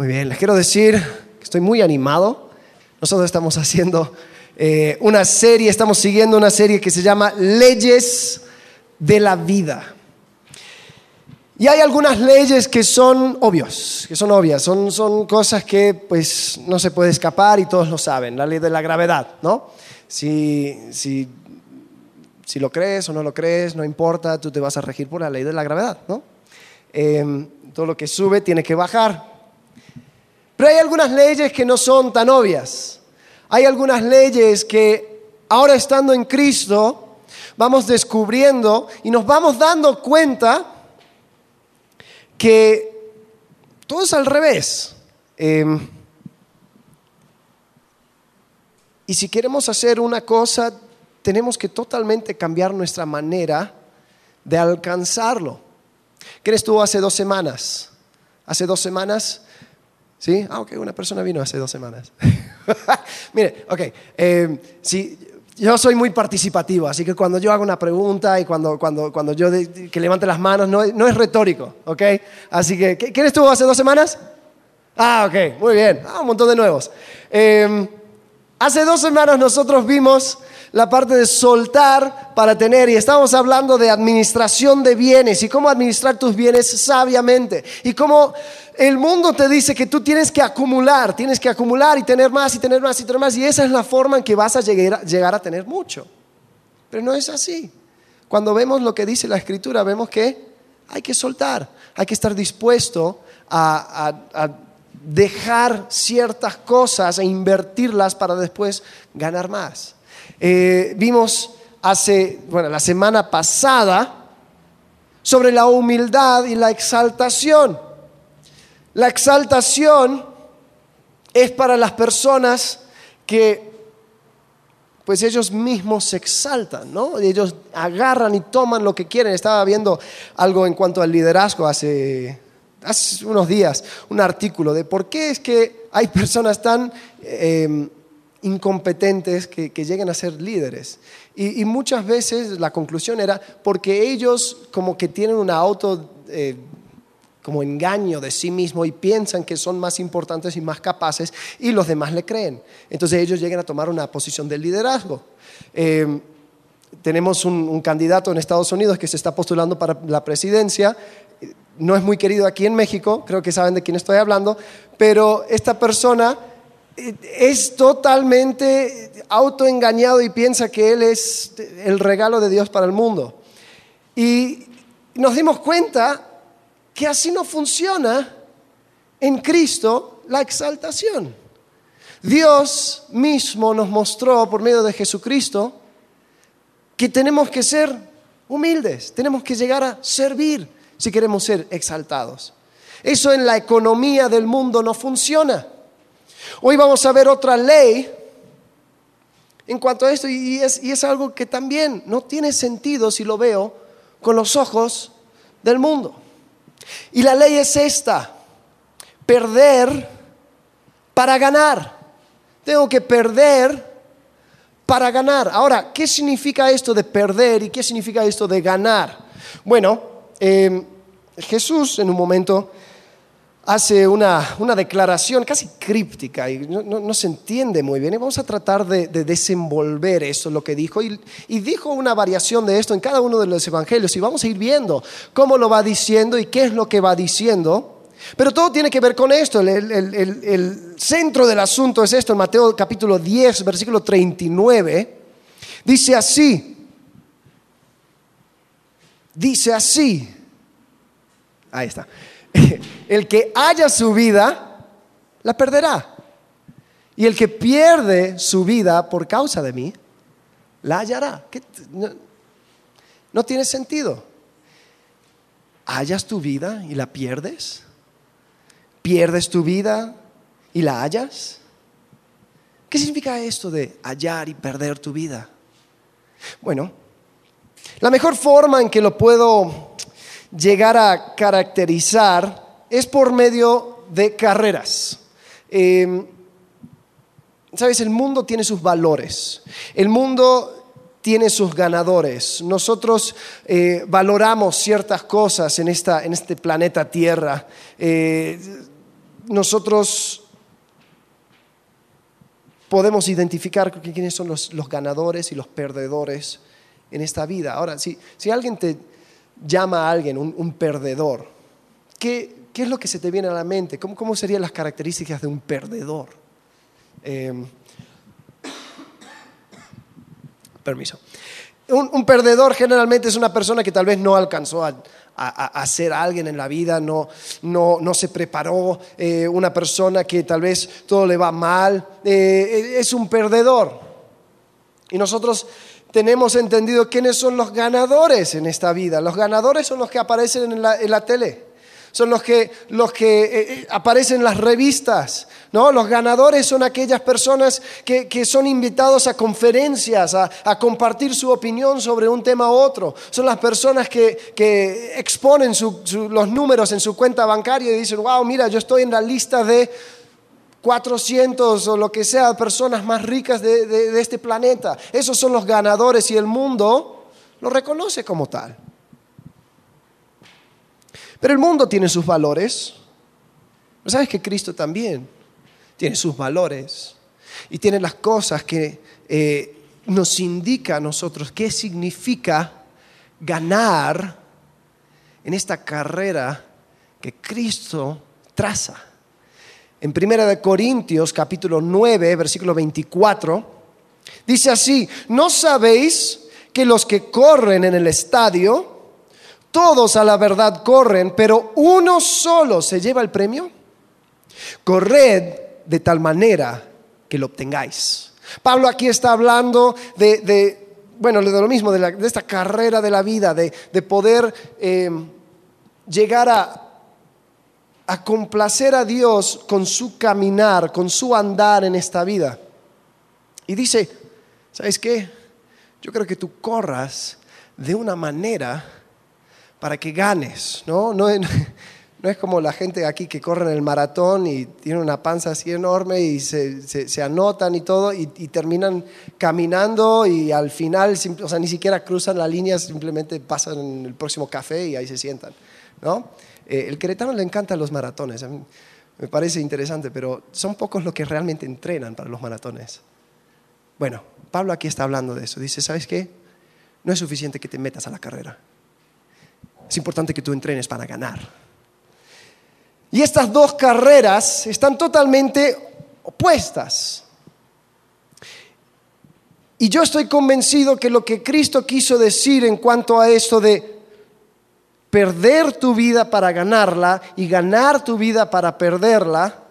Muy bien, les quiero decir que estoy muy animado. Nosotros estamos haciendo eh, una serie, estamos siguiendo una serie que se llama Leyes de la Vida. Y hay algunas leyes que son obvios, que son obvias, son, son cosas que pues no se puede escapar y todos lo saben, la ley de la gravedad, ¿no? Si, si, si lo crees o no lo crees, no importa, tú te vas a regir por la ley de la gravedad, ¿no? Em, todo lo que sube tiene que bajar. Pero hay algunas leyes que no son tan obvias. Hay algunas leyes que ahora estando en Cristo vamos descubriendo y nos vamos dando cuenta que todo es al revés. Em, y si queremos hacer una cosa, tenemos que totalmente cambiar nuestra manera de alcanzarlo. ¿Quién estuvo hace dos semanas? Hace dos semanas, ¿sí? Ah, ok, una persona vino hace dos semanas. Mire, ok, em, si yo soy muy participativo, así que cuando yo hago una pregunta y cuando, cuando, cuando yo que levante las manos, no, no, es retórico, ¿ok? Así que, ¿quién estuvo hace dos semanas? Ah, ok, muy bien, ah, un montón de nuevos. Em, hace dos semanas nosotros vimos la parte de soltar para tener y estamos hablando de administración de bienes y cómo administrar tus bienes sabiamente y cómo el mundo te dice que tú tienes que acumular, tienes que acumular y tener más y tener más y tener más y esa es la forma en que vas a llegar, llegar a tener mucho. Pero no es así. Cuando vemos lo que dice la escritura, vemos que hay que soltar, hay que estar dispuesto a, a dejar ciertas cosas e invertirlas para después ganar más. Eh, vimos hace, bueno, la semana pasada sobre la humildad y la exaltación. La exaltación es para las personas que pues ellos mismos se exaltan, ¿no? Ellos agarran y toman lo que quieren. Estaba viendo algo en cuanto al liderazgo hace, unos días, un artículo de por qué es que hay personas tan eh, incompetentes que, lleguen a ser líderes. Y, muchas veces la conclusión era porque ellos como que tienen un auto... Eh, como engaño de sí mismo y piensan que son más importantes y más capaces y los demás le creen. Entonces ellos llegan a tomar una posición de liderazgo. Eh, tenemos un, candidato en Estados Unidos que se está postulando para la presidencia. No es muy querido aquí en México, creo que saben de quién estoy hablando, pero esta persona es totalmente autoengañado y piensa que Él es el regalo de Dios para el mundo. Y nos dimos cuenta que así no funciona en Cristo la exaltación. Dios mismo nos mostró por medio de Jesucristo que tenemos que ser humildes, tenemos que llegar a servir si queremos ser exaltados. Eso en la economía del mundo no funciona. Hoy vamos a ver otra ley en cuanto a esto y es, algo que también no tiene sentido si lo veo con los ojos del mundo. Y la ley es esta, perder para ganar. Tengo que perder para ganar. Ahora, ¿qué significa esto de perder y qué significa esto de ganar? Bueno, eh, Jesús en un momento hace una, declaración casi críptica y no, se entiende muy bien. Y vamos a tratar de, desenvolver esto, lo que dijo. Y, dijo una variación de esto en cada uno de los evangelios. Y vamos a ir viendo cómo lo va diciendo y qué es lo que va diciendo. Pero todo tiene que ver con esto. El, el centro del asunto es esto. En Mateo capítulo 10, versículo 39. Dice así. Dice así. Ahí está. el que haya su vida, la perderá. Y el que pierde su vida por causa de mí, la hallará. No, tiene sentido. ¿Hallas tu vida y la pierdes? ¿Pierdes tu vida y la hallas? ¿Qué significa esto de hallar y perder tu vida? Bueno, la mejor forma en que lo puedo llegar a caracterizar es por medio de carreras. Em, Sabes, el mundo tiene sus valores, el mundo tiene sus ganadores. Nosotros eh, valoramos ciertas cosas en, este planeta Tierra. Eh, nosotros podemos identificar quiénes son los, ganadores y los perdedores en esta vida. Ahora, si, si alguien te llama a alguien un, perdedor, ¿qué, es lo que se te viene a la mente? ¿Cómo, cómo serían las características de un perdedor? Em, permiso. Un, perdedor generalmente es una persona que tal vez no alcanzó a, ser alguien en la vida, no, no, se preparó, eh, una persona que tal vez todo le va mal, eh, es un perdedor. Y nosotros tenemos entendido quiénes son los ganadores en esta vida. Los ganadores son los que aparecen en la tele son los que, los que eh, eh, aparecen en las revistas. ¿no? Los ganadores son aquellas personas que, son invitados a conferencias, a, compartir su opinión sobre un tema u otro. Son las personas que, exponen los números en su cuenta bancaria y dicen, wow, mira, yo estoy en la lista de 400 o lo que sea, personas más ricas de, este planeta. Esos son los ganadores y el mundo lo reconoce como tal. Pero el mundo tiene sus valores. ¿Sabes que Cristo también tiene sus valores? Y tiene las cosas que eh, nos indica a nosotros qué significa ganar en esta carrera que Cristo traza. En 1 Corintios capítulo 9, versículo 24, dice así, ¿no sabéis que los que corren en el estadio, todos a la verdad corren, pero uno solo se lleva el premio. Corred de tal manera que lo obtengáis. Pablo aquí está hablando de, bueno, de lo mismo, de, esta carrera de la vida, de, poder em, llegar a, a complacer a Dios con su caminar, con su andar en esta vida. Y dice, ¿sabes qué? Yo creo que tú corras de una manera para que ganes, ¿no? No es, como la gente aquí que corre en el maratón y tiene una panza así enorme y se, se, anotan y todo y, terminan caminando y al final, o sea, ni siquiera cruzan la línea, simplemente pasan en el próximo café y ahí se sientan, ¿no? Eh, el queretano le encantan los maratones, me parece interesante, pero son pocos los que realmente entrenan para los maratones. Bueno, Pablo aquí está hablando de eso. Dice, ¿sabes qué? No es suficiente que te metas a la carrera es importante que tú entrenes para ganar. Y estas dos carreras están totalmente opuestas. Y yo estoy convencido que lo que Cristo quiso decir en cuanto a esto de perder tu vida para ganarla y ganar tu vida para perderla,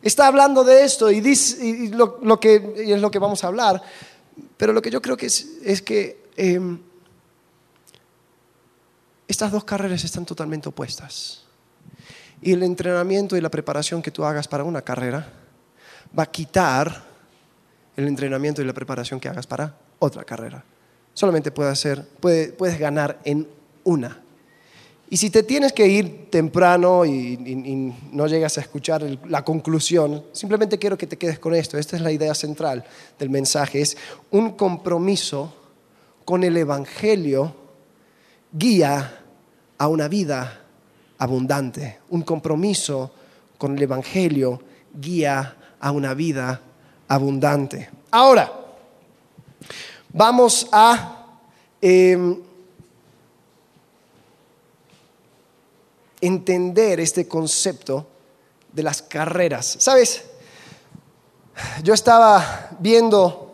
está hablando de esto y, lo, que, es lo que vamos a hablar. Pero lo que yo creo es, que em, estas dos carreras están totalmente opuestas. Y el entrenamiento y la preparación que tú hagas para una carrera va a quitar el entrenamiento y la preparación que hagas para otra carrera. Solamente puedes ganar en una. Y si te tienes que ir temprano y, no llegas a escuchar la conclusión, simplemente quiero que te quedes con esto. Esta es la idea central del mensaje. Es un compromiso con el Evangelio guía a una vida abundante. Un compromiso con el Evangelio guía a una vida abundante. Ahora, vamos a em, entender este concepto de las carreras. ¿Sabes? Yo estaba viendo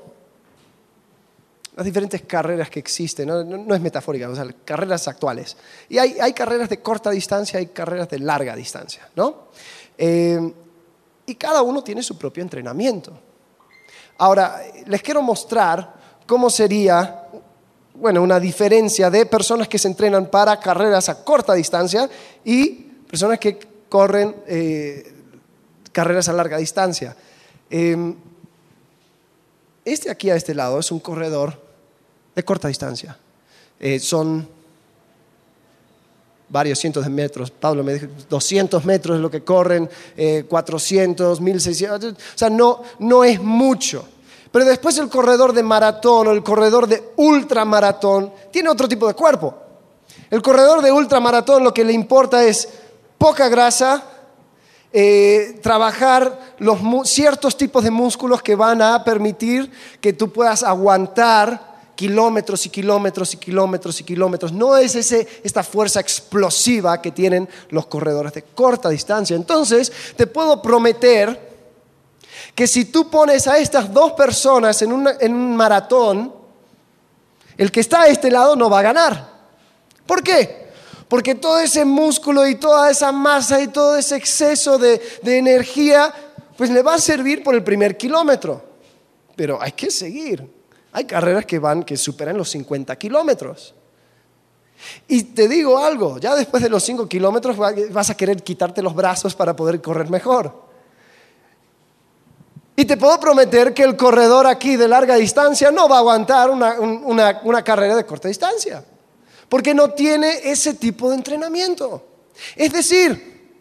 las diferentes carreras que existen, no, es metafórica, o sea, carreras actuales. Y hay, carreras de corta distancia, hay carreras de larga distancia, ¿no? Eh, y cada uno tiene su propio entrenamiento. Ahora, les quiero mostrar cómo sería, bueno, una diferencia de personas que se entrenan para carreras a corta distancia y personas que corren eh, carreras a larga distancia. Eh, este aquí a este lado es un corredor de corta distancia. Eh, son varios cientos de metros. Pablo me dijo, 200 metros es lo que corren, 400, eh, 1600. O sea, no, no es mucho. Pero después el corredor de maratón o el corredor de ultramaratón tiene otro tipo de cuerpo. El corredor de ultramaratón lo que le importa es poca grasa eh, trabajar los ciertos tipos de músculos que van a permitir que tú puedas aguantar kilómetros y kilómetros y kilómetros y kilómetros. No es ese, esta fuerza explosiva que tienen los corredores de corta distancia. Entonces, te puedo prometer que si tú pones a estas dos personas en, en un maratón, el que está a este lado no va a ganar. ¿Por qué? Porque todo ese músculo y toda esa masa y todo ese exceso de, de energía, pues le va a servir por el primer kilómetro. Pero hay que seguir. Hay carreras que van, que superan los 50 kilómetros. Y te digo algo, ya después de los 5 kilómetros vas a querer quitarte los brazos para poder correr mejor. Y te puedo prometer que el corredor aquí de larga distancia no va a aguantar una, una, carrera de corta distancia, porque no tiene ese tipo de entrenamiento. Es decir,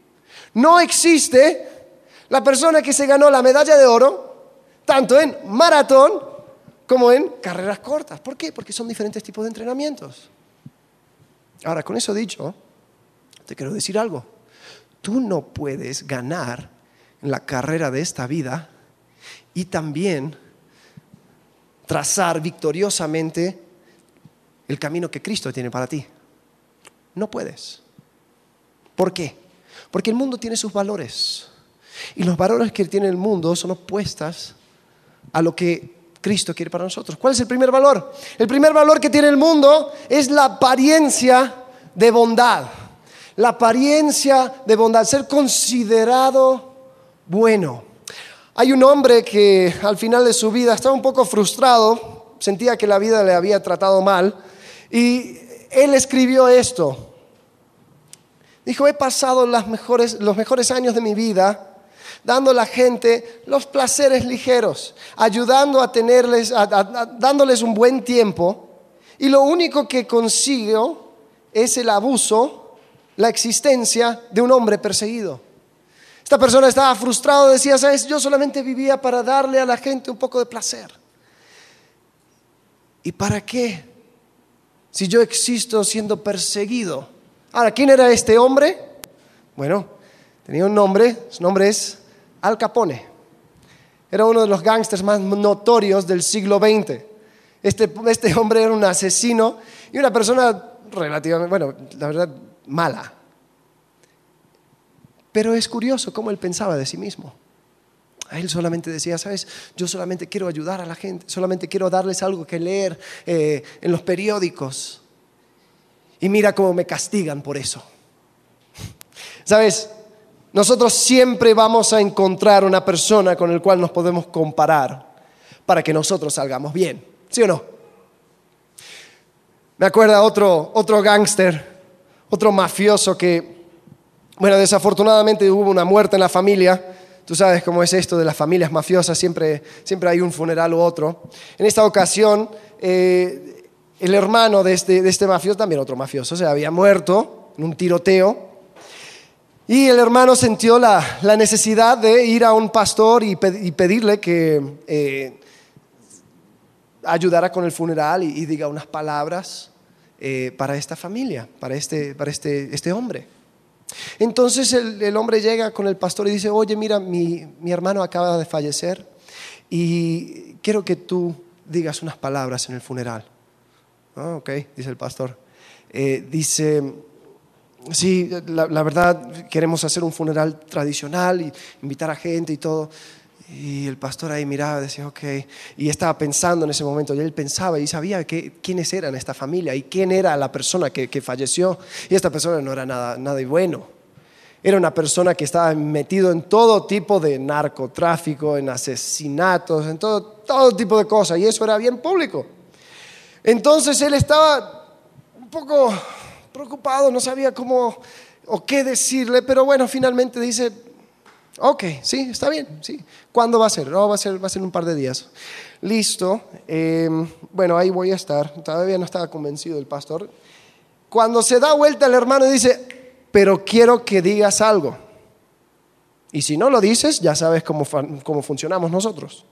no existe la persona que se ganó la medalla de oro, tanto en maratón como en carreras cortas. ¿Por qué? Porque son diferentes tipos de entrenamientos. Ahora, con eso dicho, te quiero decir algo. Tú no puedes ganar la carrera de esta vida y también trazar victoriosamente el camino que Cristo tiene para ti. No puedes. ¿Por qué? Porque el mundo tiene sus valores. Y los valores que tiene el mundo son opuestas a lo que Cristo quiere para nosotros. ¿Cuál es el primer valor? El primer valor que tiene el mundo es la apariencia de bondad. La apariencia de bondad, ser considerado bueno. Hay un hombre que al final de su vida estaba un poco frustrado, sentía que la vida le había tratado mal y él escribió esto. Dijo, he pasado los mejores años de mi vida dando a la gente los placeres ligeros, ayudando a tenerles, dándoles un buen tiempo, y lo único que consigo es el abuso, la existencia de un hombre perseguido. Esta persona estaba frustrado, decía, sabes, yo solamente vivía para darle a la gente un poco de placer. ¿Y para qué? Si yo existo siendo perseguido. Ahora, ¿quién era este hombre? Bueno, tenía un nombre, su nombre es al Capone. Era uno de los gángsters más notorios del siglo XX. Este, este hombre era un asesino y una persona relativamente, bueno, la verdad, mala. Pero es curioso cómo él pensaba de sí mismo. A él solamente decía, sabes, yo solamente quiero ayudar a la gente, solamente quiero darles algo que leer eh, en los periódicos. Y mira cómo me castigan por eso. Sabes, nosotros siempre vamos a encontrar una persona con el cual nos podemos comparar para que nosotros salgamos bien. ¿Sí o no? Me acuerda otro, otro gángster, otro mafioso que, bueno, desafortunadamente hubo una muerte en la familia. Tú sabes cómo es esto de las familias mafiosas, siempre, siempre hay un funeral u otro. En esta ocasión, eh, el hermano de este, de este mafioso, también otro mafioso, se había muerto en un tiroteo y el hermano sintió la, necesidad de ir a un pastor y, pedirle que eh, ayudara con el funeral y, diga unas palabras eh, para esta familia, para este, para este, este hombre. Entonces el, hombre llega con el pastor y dice, oye, mira, mi, hermano acaba de fallecer y quiero que tú digas unas palabras en el funeral. Ah, ok, dice el pastor. Eh, dice, sí, la, verdad queremos hacer un funeral tradicional y invitar a gente y todo. Y el pastor ahí miraba y decía, ok, y estaba pensando en ese momento, y él pensaba y sabía que, quiénes eran esta familia y quién era la persona que, falleció. Y esta persona no era nada, nada bueno. Era una persona que estaba metido en todo tipo de narcotráfico, en asesinatos, en todo, todo tipo de cosas, y eso era bien público. Entonces él estaba un poco preocupado, no sabía cómo o qué decirle, pero bueno, finalmente dice, ok, sí, está bien, sí. ¿Cuándo va a ser? No, va a ser, va a ser un par de días. Listo, em, bueno, ahí voy a estar. Todavía no estaba convencido el pastor. Cuando se da vuelta el hermano dice, pero quiero que digas algo. Y si no lo dices, ya sabes cómo, cómo funcionamos nosotros.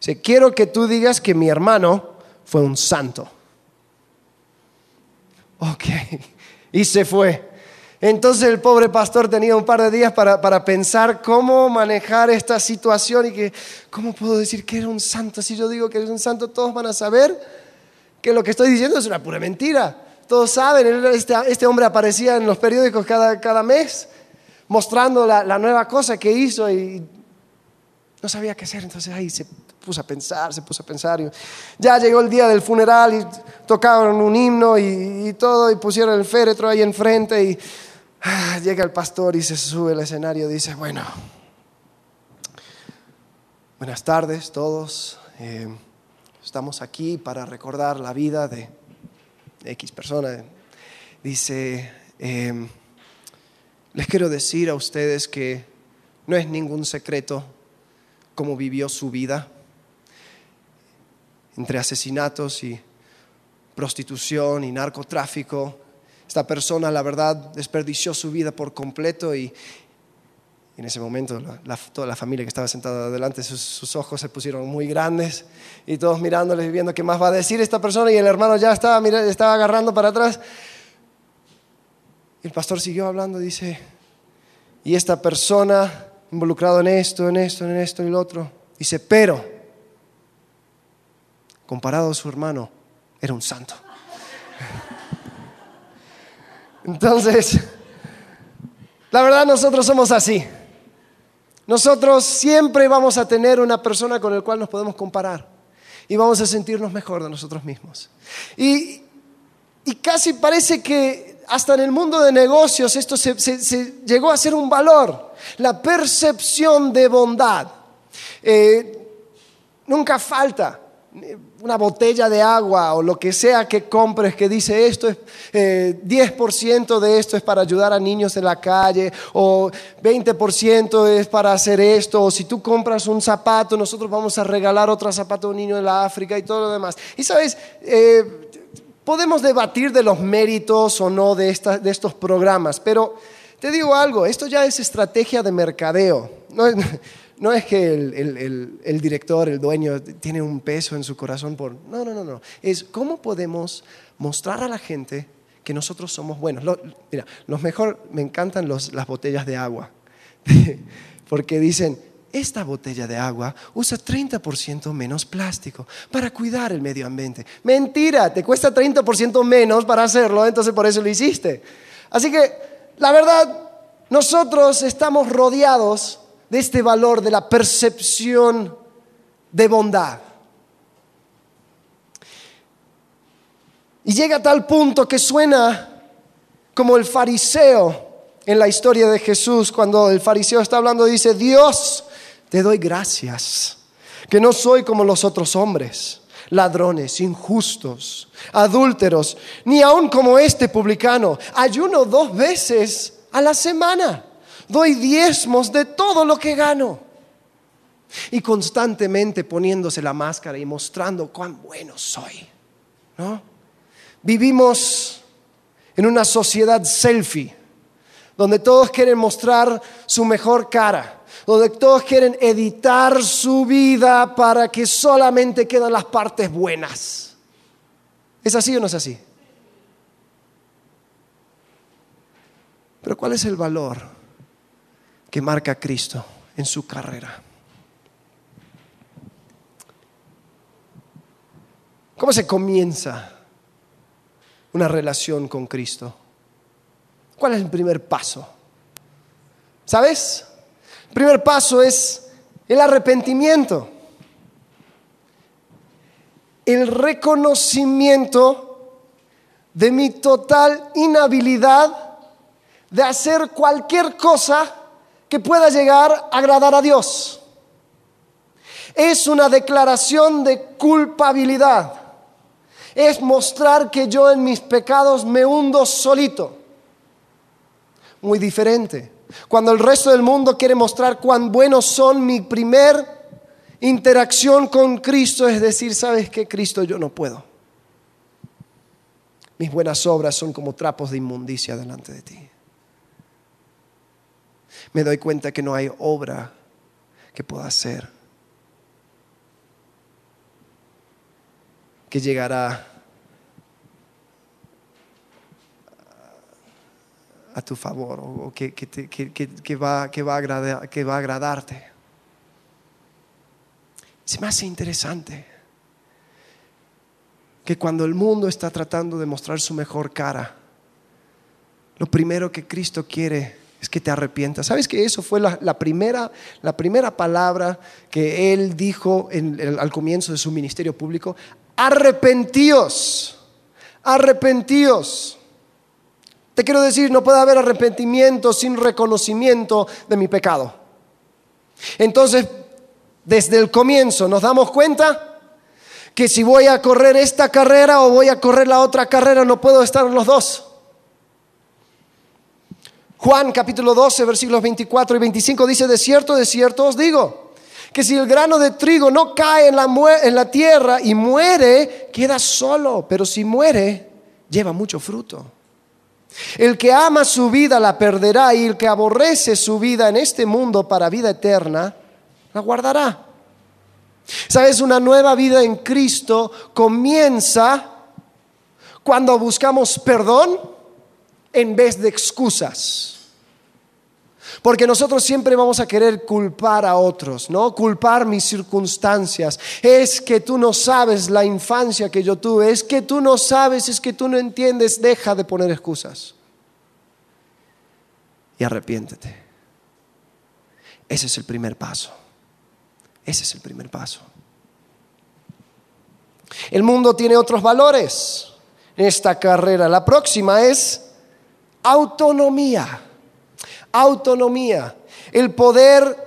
Dice, quiero que tú digas que mi hermano fue un santo. Ok. Y se fue. Entonces el pobre pastor tenía un par de días para, para, pensar cómo manejar esta situación y que, ¿cómo puedo decir que era un santo? Si yo digo que es un santo, todos van a saber que lo que estoy diciendo es una pura mentira. Todos saben, este, este hombre aparecía en los periódicos cada, cada mes mostrando la, la, nueva cosa que hizo y no sabía qué hacer. Entonces ahí se puso a pensar, se puso a pensar. Ya llegó el día del funeral y tocaron un himno y, todo y pusieron el féretro ahí enfrente y Ah, llega el pastor y se sube al escenario y dice, bueno, buenas tardes todos. Eh, estamos aquí para recordar la vida de X persona. Dice, eh, les quiero decir a ustedes que no es ningún secreto cómo vivió su vida entre asesinatos y prostitución y narcotráfico esta persona, la verdad, desperdició su vida por completo y en ese momento toda la familia que estaba sentada adelante, sus, ojos se pusieron muy grandes y todos mirándoles y viendo qué más va a decir esta persona y el hermano ya estaba, estaba agarrando para atrás. El pastor siguió hablando, dice, y esta persona involucrado en esto, en esto, en esto y lo otro, dice, pero comparado a su hermano, era un santo. Entonces, la verdad nosotros somos así. Nosotros siempre vamos a tener una persona con la cual nos podemos comparar y vamos a sentirnos mejor de nosotros mismos. Y, casi parece que hasta en el mundo de negocios esto se, llegó a ser un valor, la percepción de bondad. Eh, nunca falta una botella de agua o lo que sea que compres que dice esto es 10% eh, de esto es para ayudar a niños en la calle o 20% es para hacer esto o si tú compras un zapato nosotros vamos a regalar otro zapato a un niño en la África y todo lo demás. Y sabes, eh, podemos debatir de los méritos o no de, de estos programas, pero te digo algo, esto ya es estrategia de mercadeo. No es, no es que el, director, el dueño, tiene un peso en su corazón por... No, no, no, no. Es cómo podemos mostrar a la gente que nosotros somos buenos. mira, los mejor, me encantan las botellas de agua, porque dicen, esta botella de agua usa 30% menos plástico para cuidar el medio ambiente. Mentira, te cuesta 30% menos para hacerlo, entonces por eso lo hiciste. Así que, la verdad, nosotros estamos rodeados de este valor de la percepción de bondad. Y llega a tal punto que suena como el fariseo en la historia de Jesús, cuando el fariseo está hablando, dice, Dios, te doy gracias, que no soy como los otros hombres, ladrones, injustos, adúlteros, ni aun como este publicano. Ayuno dos veces a la semana doy diezmos de todo lo que gano. Y constantemente poniéndose la máscara y mostrando cuán bueno soy. ¿no? Vivimos en una sociedad selfie, donde todos quieren mostrar su mejor cara, donde todos quieren editar su vida para que solamente quedan las partes buenas. ¿Es así o no es así? Pero ¿cuál es el valor que marca Cristo en su carrera. ¿Cómo se comienza una relación con Cristo? ¿Cuál es el primer paso? ¿Sabes? El primer paso es el arrepentimiento, el reconocimiento de mi total inhabilidad de hacer cualquier cosa que pueda llegar a agradar a Dios. Es una declaración de culpabilidad. Es mostrar que yo en mis pecados me hundo solito. Muy diferente. Cuando el resto del mundo quiere mostrar cuán buenos son, mi primer interacción con Cristo es decir, ¿sabes qué, Cristo? Yo no puedo. Mis buenas obras son como trapos de inmundicia delante de ti me doy cuenta que no hay obra que pueda hacer que llegará a tu favor o que, que, va, a agradar, que va agradarte. Se me hace interesante que cuando el mundo está tratando de mostrar su mejor cara, lo primero que Cristo quiere es que te arrepientas. ¿Sabes que eso fue la, primera, la primera palabra que Él dijo al comienzo de su ministerio público? Arrepentíos, arrepentíos. Te quiero decir, no puede haber arrepentimiento sin reconocimiento de mi pecado. Entonces, desde el comienzo nos damos cuenta que si voy a correr esta carrera o voy a correr la otra carrera, no puedo estar en los dos. Juan capítulo 12, versículos 24 y 25 dice, de cierto, de cierto os digo, que si el grano de trigo no cae en la, en la tierra y muere, queda solo, pero si muere, lleva mucho fruto. El que ama su vida la perderá y el que aborrece su vida en este mundo para vida eterna, la guardará. ¿Sabes? Una nueva vida en Cristo comienza cuando buscamos perdón en vez de excusas. Porque nosotros siempre vamos a querer culpar a otros, ¿no? Culpar mis circunstancias. Es que tú no sabes la infancia que yo tuve, es que tú no sabes, es que tú no entiendes, deja de poner excusas. Y arrepiéntete. Ese es el primer paso. Ese es el primer paso. El mundo tiene otros valores en esta carrera. La próxima es autonomía autonomía, el poder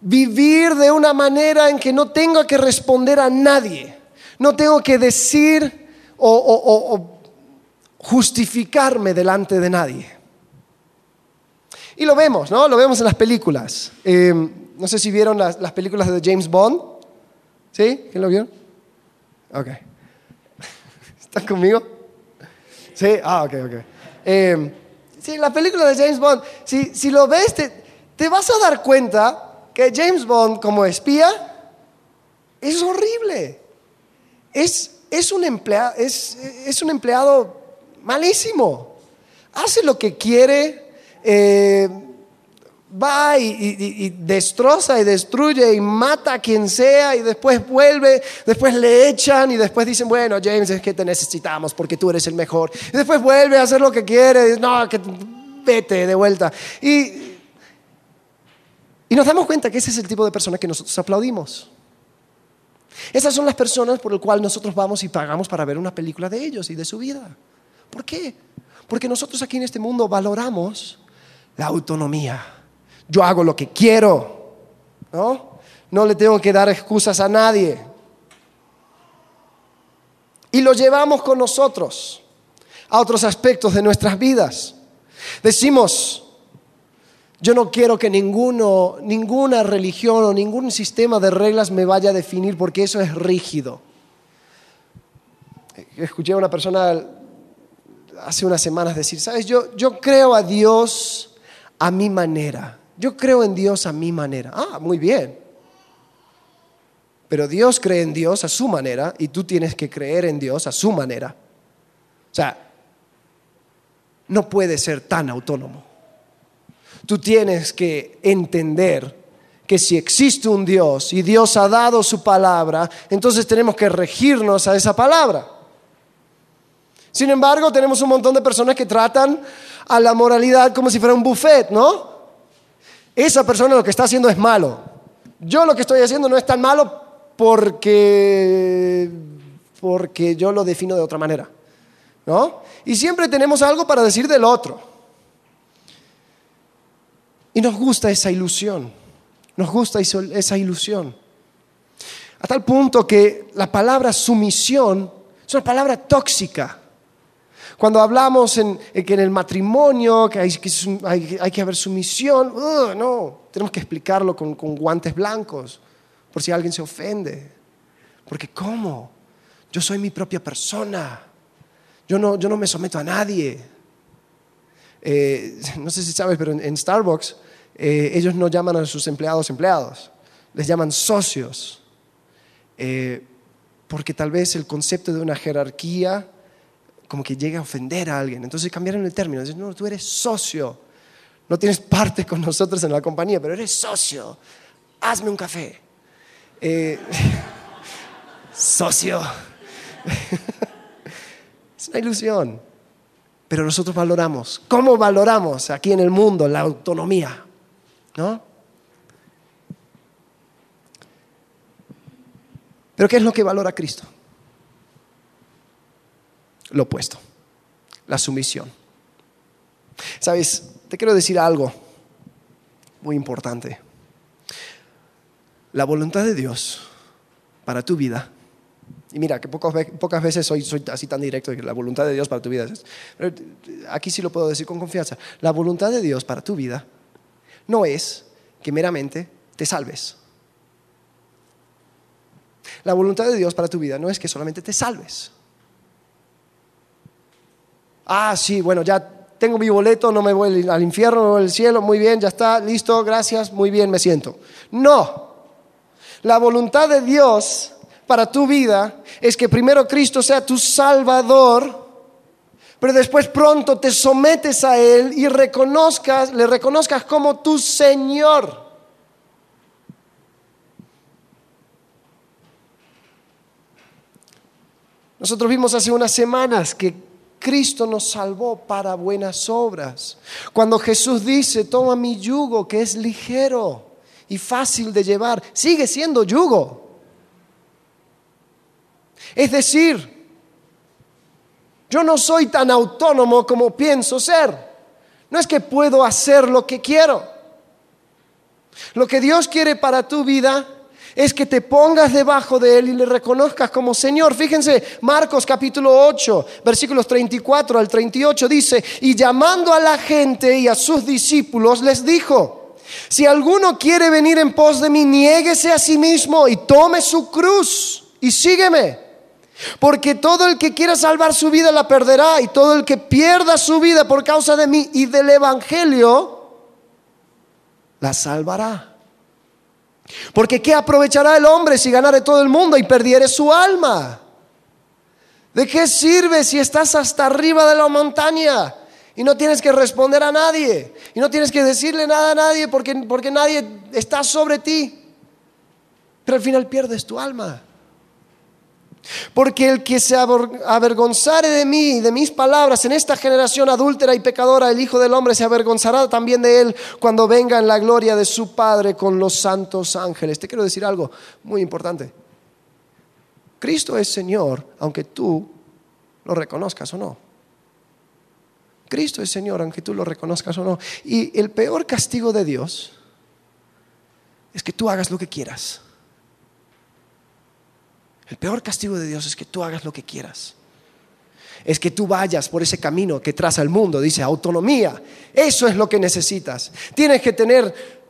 vivir de una manera en que no tenga que responder a nadie, no tengo que decir o, justificarme delante de nadie. Y lo vemos, ¿no? Lo vemos en las películas. Em, no sé si vieron las, películas de James Bond. ¿Sí? ¿Quién lo vio? Ok. ¿Están conmigo? Sí, ah, ok, ok. Em, Sí, la película de James Bond, si, si lo ves, te, vas a dar cuenta que James Bond como espía es horrible. Es, es, un, empleado, es, es un empleado malísimo. Hace lo que quiere, eh, va y, destroza y destruye y mata a quien sea y después vuelve, después le echan y después dicen, bueno, James, es que te necesitamos porque tú eres el mejor. Y después vuelve a hacer lo que quiere, no, que vete de vuelta. Y, y nos damos cuenta que ese es el tipo de persona que nosotros aplaudimos. Esas son las personas por las cuales nosotros vamos y pagamos para ver una película de ellos y de su vida. ¿Por qué? Porque nosotros aquí en este mundo valoramos la autonomía yo hago lo que quiero, ¿no? No le tengo que dar excusas a nadie. Y lo llevamos con nosotros a otros aspectos de nuestras vidas. Decimos, yo no quiero que ninguno, ninguna religión o ningún sistema de reglas me vaya a definir porque eso es rígido. Escuché a una persona hace unas semanas decir, sabes, yo, yo creo a Dios a mi manera. Yo creo en Dios a mi manera. Ah, muy bien. Pero Dios cree en Dios a su manera y tú tienes que creer en Dios a su manera. O sea, no puedes ser tan autónomo. Tú tienes que entender que si existe un Dios y Dios ha dado su palabra, entonces tenemos que regirnos a esa palabra. Sin embargo, tenemos un montón de personas que tratan a la moralidad como si fuera un buffet, ¿no? Esa persona lo que está haciendo es malo. Yo lo que estoy haciendo no es tan malo porque, porque yo lo defino de otra manera. ¿no? Y siempre tenemos algo para decir del otro. Y nos gusta esa ilusión. Nos gusta esa ilusión. A tal punto que la palabra sumisión es una palabra tóxica. Cuando hablamos en, que en el matrimonio que hay, que haber sumisión, no, tenemos que explicarlo con, guantes blancos, por si alguien se ofende. Porque ¿cómo? Yo soy mi propia persona. Yo no, yo no me someto a nadie. Eh, no sé si sabes, pero en, Starbucks eh, ellos no llaman a sus empleados empleados, les llaman socios. Eh, porque tal vez el concepto de una jerarquía como que llegue a ofender a alguien. Entonces cambiaron el término. Dicen, no, tú eres socio. No tienes parte con nosotros en la compañía, pero eres socio. Hazme un café. Eh, socio. es una ilusión. Pero nosotros valoramos. ¿Cómo valoramos aquí en el mundo la autonomía? ¿No? Pero ¿qué es lo que valora Cristo? Lo opuesto, la sumisión. Sabes, te quiero decir algo muy importante. La voluntad de Dios para tu vida, y mira que pocas, veces soy, así tan directo que la voluntad de Dios para tu vida pero aquí sí lo puedo decir con confianza, la voluntad de Dios para tu vida no es que meramente te salves. La voluntad de Dios para tu vida no es que solamente te salves. Ah, sí, bueno, ya tengo mi boleto, no me voy al infierno, no voy al cielo, muy bien, ya está, listo, gracias, muy bien, me siento. No, la voluntad de Dios para tu vida es que primero Cristo sea tu Salvador, pero después pronto te sometes a Él y reconozcas, le reconozcas como tu Señor. Nosotros vimos hace unas semanas que Cristo nos salvó para buenas obras. Cuando Jesús dice, toma mi yugo que es ligero y fácil de llevar, sigue siendo yugo. Es decir, yo no soy tan autónomo como pienso ser. No es que puedo hacer lo que quiero. Lo que Dios quiere para tu vida es que te pongas debajo de Él y le reconozcas como Señor. Fíjense, Marcos capítulo 8, versículos 34 al 38 dice, y llamando a la gente y a sus discípulos les dijo, si alguno quiere venir en pos de mí, niéguese a sí mismo y tome su cruz y sígueme. Porque todo el que quiera salvar su vida la perderá y todo el que pierda su vida por causa de mí y del Evangelio, la salvará. Porque ¿qué aprovechará el hombre si ganare todo el mundo y perdiere su alma? ¿De qué sirve si estás hasta arriba de la montaña y no tienes que responder a nadie? Y no tienes que decirle nada a nadie porque, porque nadie está sobre ti. Pero al final pierdes tu alma. Porque el que se avergonzare de mí de mis palabras en esta generación adúltera y pecadora, el Hijo del Hombre se avergonzará también de él cuando venga en la gloria de su Padre con los santos ángeles. Te quiero decir algo muy importante. Cristo es Señor, aunque tú lo reconozcas o no. Cristo es Señor, aunque tú lo reconozcas o no. Y el peor castigo de Dios es que tú hagas lo que quieras. El peor castigo de Dios es que tú hagas lo que quieras. Es que tú vayas por ese camino que traza el mundo. Dice autonomía. Eso es lo que necesitas. Tienes que tener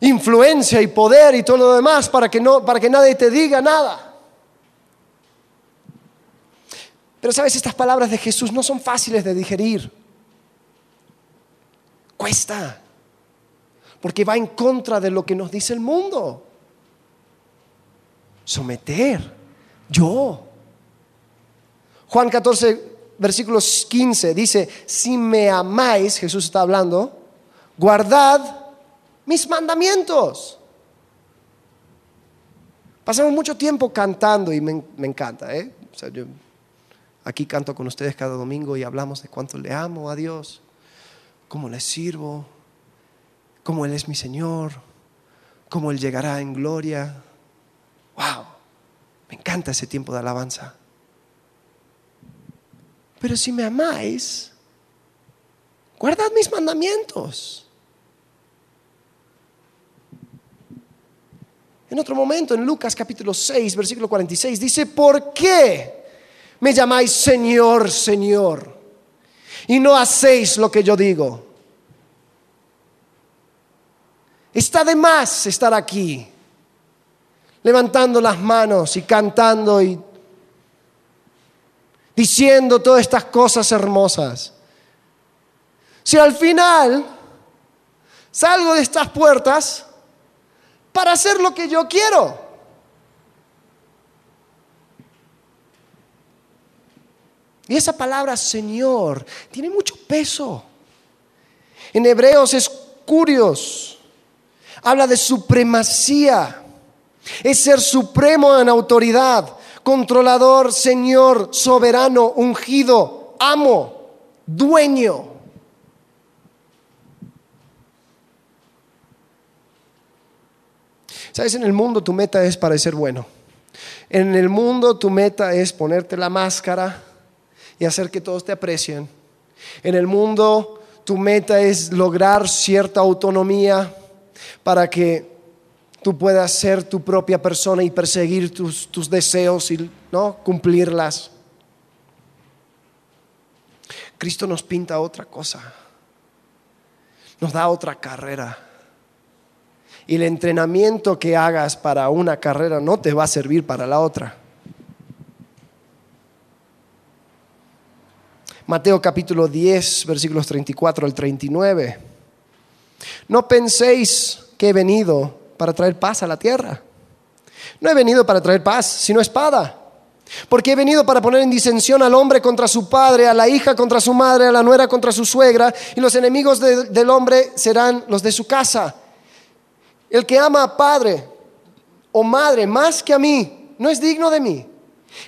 influencia y poder y todo lo demás para que, no, para que nadie te diga nada. Pero sabes, estas palabras de Jesús no son fáciles de digerir. Cuesta. Porque va en contra de lo que nos dice el mundo. Someter yo. Juan 14, versículos 15 dice, si me amáis, Jesús está hablando, guardad mis mandamientos. Pasamos mucho tiempo cantando y me, encanta. ¿eh? yo aquí canto con ustedes cada domingo y hablamos de cuánto le amo a Dios, cómo le sirvo, cómo Él es mi Señor, cómo Él llegará en gloria. ¡Wow! Me encanta ese tiempo de alabanza. Pero si me amáis, guardad mis mandamientos. En otro momento, en Lucas capítulo 6, versículo 46, dice, ¿por qué me llamáis Señor, Señor? Y no hacéis lo que yo digo. Está de más estar aquí levantando las manos y cantando y diciendo todas estas cosas hermosas. Si al final salgo de estas puertas para hacer lo que yo quiero. Y esa palabra Señor tiene mucho peso. En Hebreos es curios. Habla de supremacía. Es ser supremo en autoridad, controlador, Señor, soberano, ungido, amo, dueño. Sabes, en el mundo tu meta es parecer bueno. En el mundo tu meta es ponerte la máscara y hacer que todos te aprecien. En el mundo tu meta es lograr cierta autonomía para que tú puedas ser tu propia persona y perseguir tus, tus deseos y ¿no? cumplirlas. Cristo nos pinta otra cosa, nos da otra carrera. Y el entrenamiento que hagas para una carrera no te va a servir para la otra. Mateo capítulo 10, versículos 34 al 39. No penséis que he venido para traer paz a la tierra. No he venido para traer paz, sino espada. Porque he venido para poner en disensión al hombre contra su padre, a la hija contra su madre, a la nuera contra su suegra, y los enemigos del hombre serán los de su casa. El que ama a padre o madre más que a mí, no es digno de mí.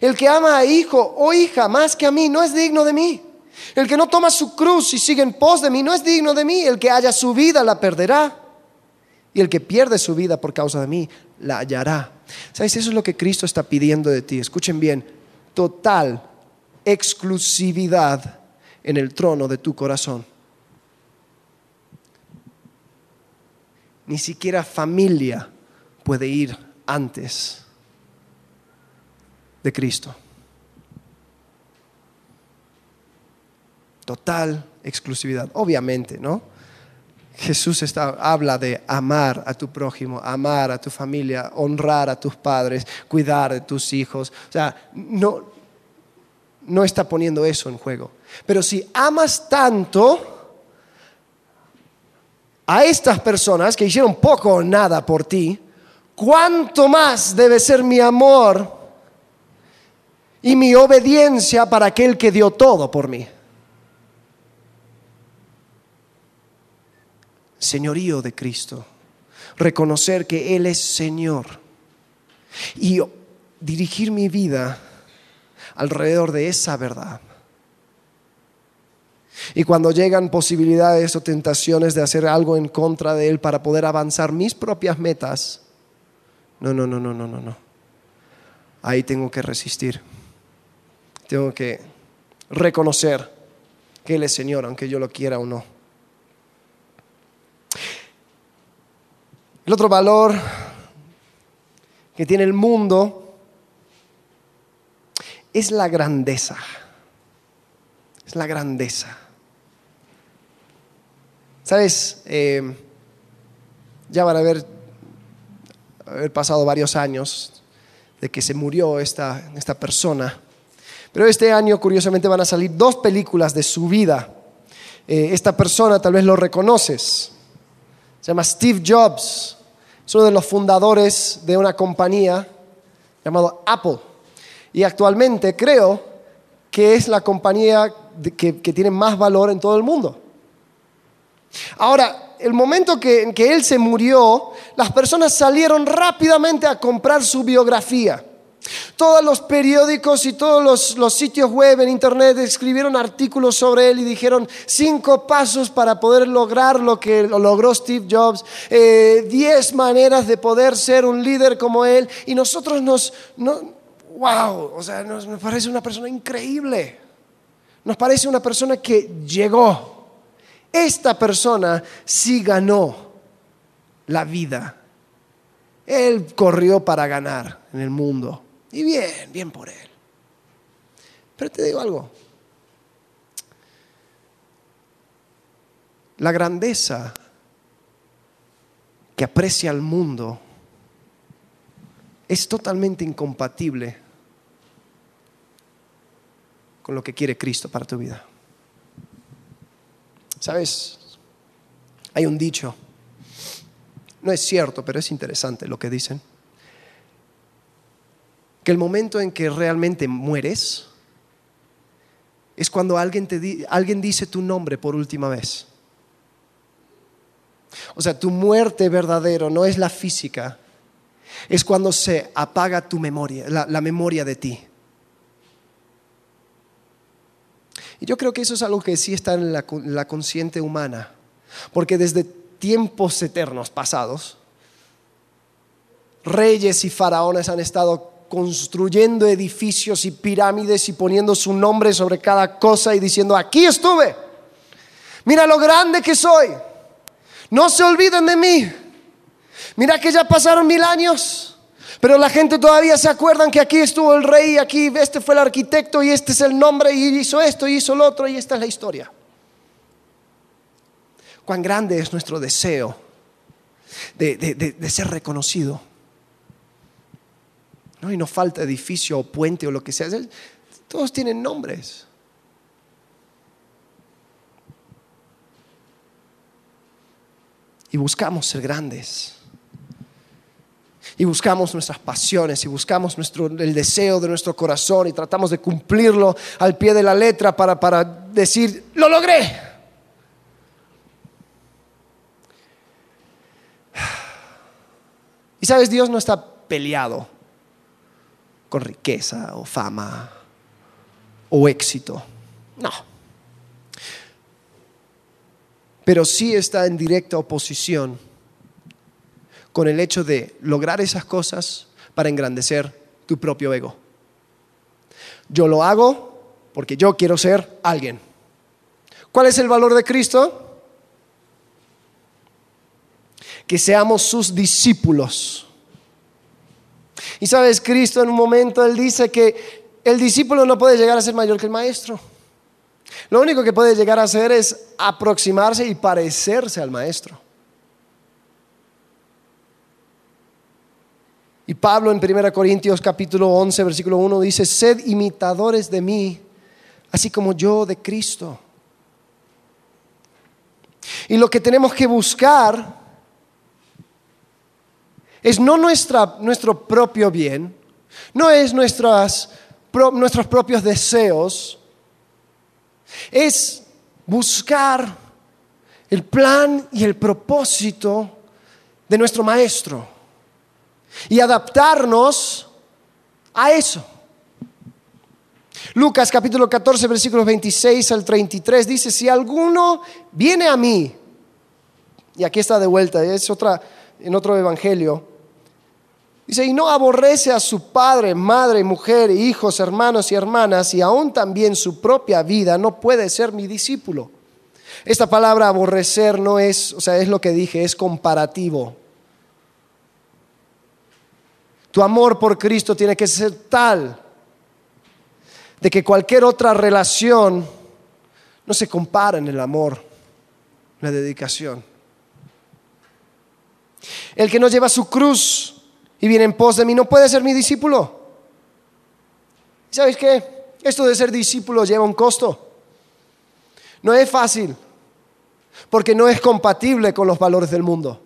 El que ama a hijo o hija más que a mí, no es digno de mí. El que no toma su cruz y sigue en pos de mí no es digno de mí. El que haya su vida la perderá. Y el que pierde su vida por causa de mí la hallará. ¿Sabes? Eso es lo que Cristo está pidiendo de ti. Escuchen bien. Total exclusividad en el trono de tu corazón. Ni siquiera familia puede ir antes de Cristo. total exclusividad. Obviamente, ¿no? Jesús está, habla de amar a tu prójimo, amar a tu familia, honrar a tus padres, cuidar de tus hijos. O sea, no, no está poniendo eso en juego. Pero si amas tanto a estas personas que hicieron poco o nada por ti, ¿cuánto más debe ser mi amor y mi obediencia para aquel que dio todo por mí? Señorío de Cristo, reconocer que Él es Señor y dirigir mi vida alrededor de esa verdad. Y cuando llegan posibilidades o tentaciones de hacer algo en contra de Él para poder avanzar mis propias metas, no, no, no, no, no, no, no. Ahí tengo que resistir. Tengo que reconocer que Él es Señor, aunque yo lo quiera o no. El otro valor que tiene el mundo es la grandeza. Es la grandeza. ¿Sabes? Eh, ya van a haber, pasado varios años de que se murió esta, esta persona. Pero este año, curiosamente, van a salir dos películas de su vida. Eh, esta persona tal vez lo reconoces. Se llama Steve Jobs. Es uno de los fundadores de una compañía llamada Apple. Y actualmente creo que es la compañía que, tiene más valor en todo el mundo. Ahora, el momento en que él se murió, las personas salieron rápidamente a comprar su biografía. Todos los periódicos y todos los, sitios web en Internet escribieron artículos sobre él y dijeron cinco pasos para poder lograr lo que logró Steve Jobs, eh, diez maneras de poder ser un líder como él. Y nosotros nos, wow, o sea, nos, nos parece una persona increíble. Nos parece una persona que llegó. Esta persona sí ganó la vida. Él corrió para ganar en el mundo. Y bien, bien por él. Pero te digo algo. La grandeza que aprecia al mundo es totalmente incompatible con lo que quiere Cristo para tu vida. ¿Sabes? Hay un dicho, no es cierto, pero es interesante lo que dicen el momento en que realmente mueres es cuando alguien, te alguien dice tu nombre por última vez. O sea, tu muerte verdadero no es la física, es cuando se apaga tu memoria, la, memoria de ti. Y yo creo que eso es algo que sí está en la, la consciente humana, porque desde tiempos eternos pasados, reyes y faraones han estado construyendo edificios y pirámides y poniendo su nombre sobre cada cosa y diciendo, aquí estuve, mira lo grande que soy, no se olviden de mí, mira que ya pasaron mil años, pero la gente todavía se acuerdan que aquí estuvo el rey, aquí este fue el arquitecto y este es el nombre y hizo esto y hizo lo otro y esta es la historia. Cuán grande es nuestro deseo de, de ser reconocido ¿no? Y no falta edificio o puente o lo que sea. Todos tienen nombres. Y buscamos ser grandes. Y buscamos nuestras pasiones y buscamos nuestro, el deseo de nuestro corazón y tratamos de cumplirlo al pie de la letra para, para decir, lo logré. Y sabes, Dios no está peleado con riqueza o fama o éxito. No. Pero sí está en directa oposición con el hecho de lograr esas cosas para engrandecer tu propio ego. Yo lo hago porque yo quiero ser alguien. ¿Cuál es el valor de Cristo? Que seamos sus discípulos y sabes, Cristo en un momento, Él dice que el discípulo no puede llegar a ser mayor que el maestro. Lo único que puede llegar a hacer es aproximarse y parecerse al maestro. Y Pablo en 1 Corintios capítulo 11, versículo 1 dice, sed imitadores de mí, así como yo de Cristo. Y lo que tenemos que buscar es no nuestra, nuestro propio bien, no es nuestros propios deseos, es buscar el plan y el propósito de nuestro Maestro y adaptarnos a eso. Lucas capítulo 14 versículos 26 al 33 dice, si alguno viene a mí, y aquí está de vuelta, es otra, en otro evangelio, Dice, y no aborrece a su padre, madre, mujer, hijos, hermanos y hermanas, y aún también su propia vida, no puede ser mi discípulo. Esta palabra aborrecer no es, o sea, es lo que dije, es comparativo. Tu amor por Cristo tiene que ser tal de que cualquier otra relación no se compara en el amor, la dedicación. El que no lleva su cruz y viene en pos de mí, no puede ser mi discípulo. ¿Sabes qué? Esto de ser discípulo lleva un costo. No es fácil, porque no es compatible con los valores del mundo.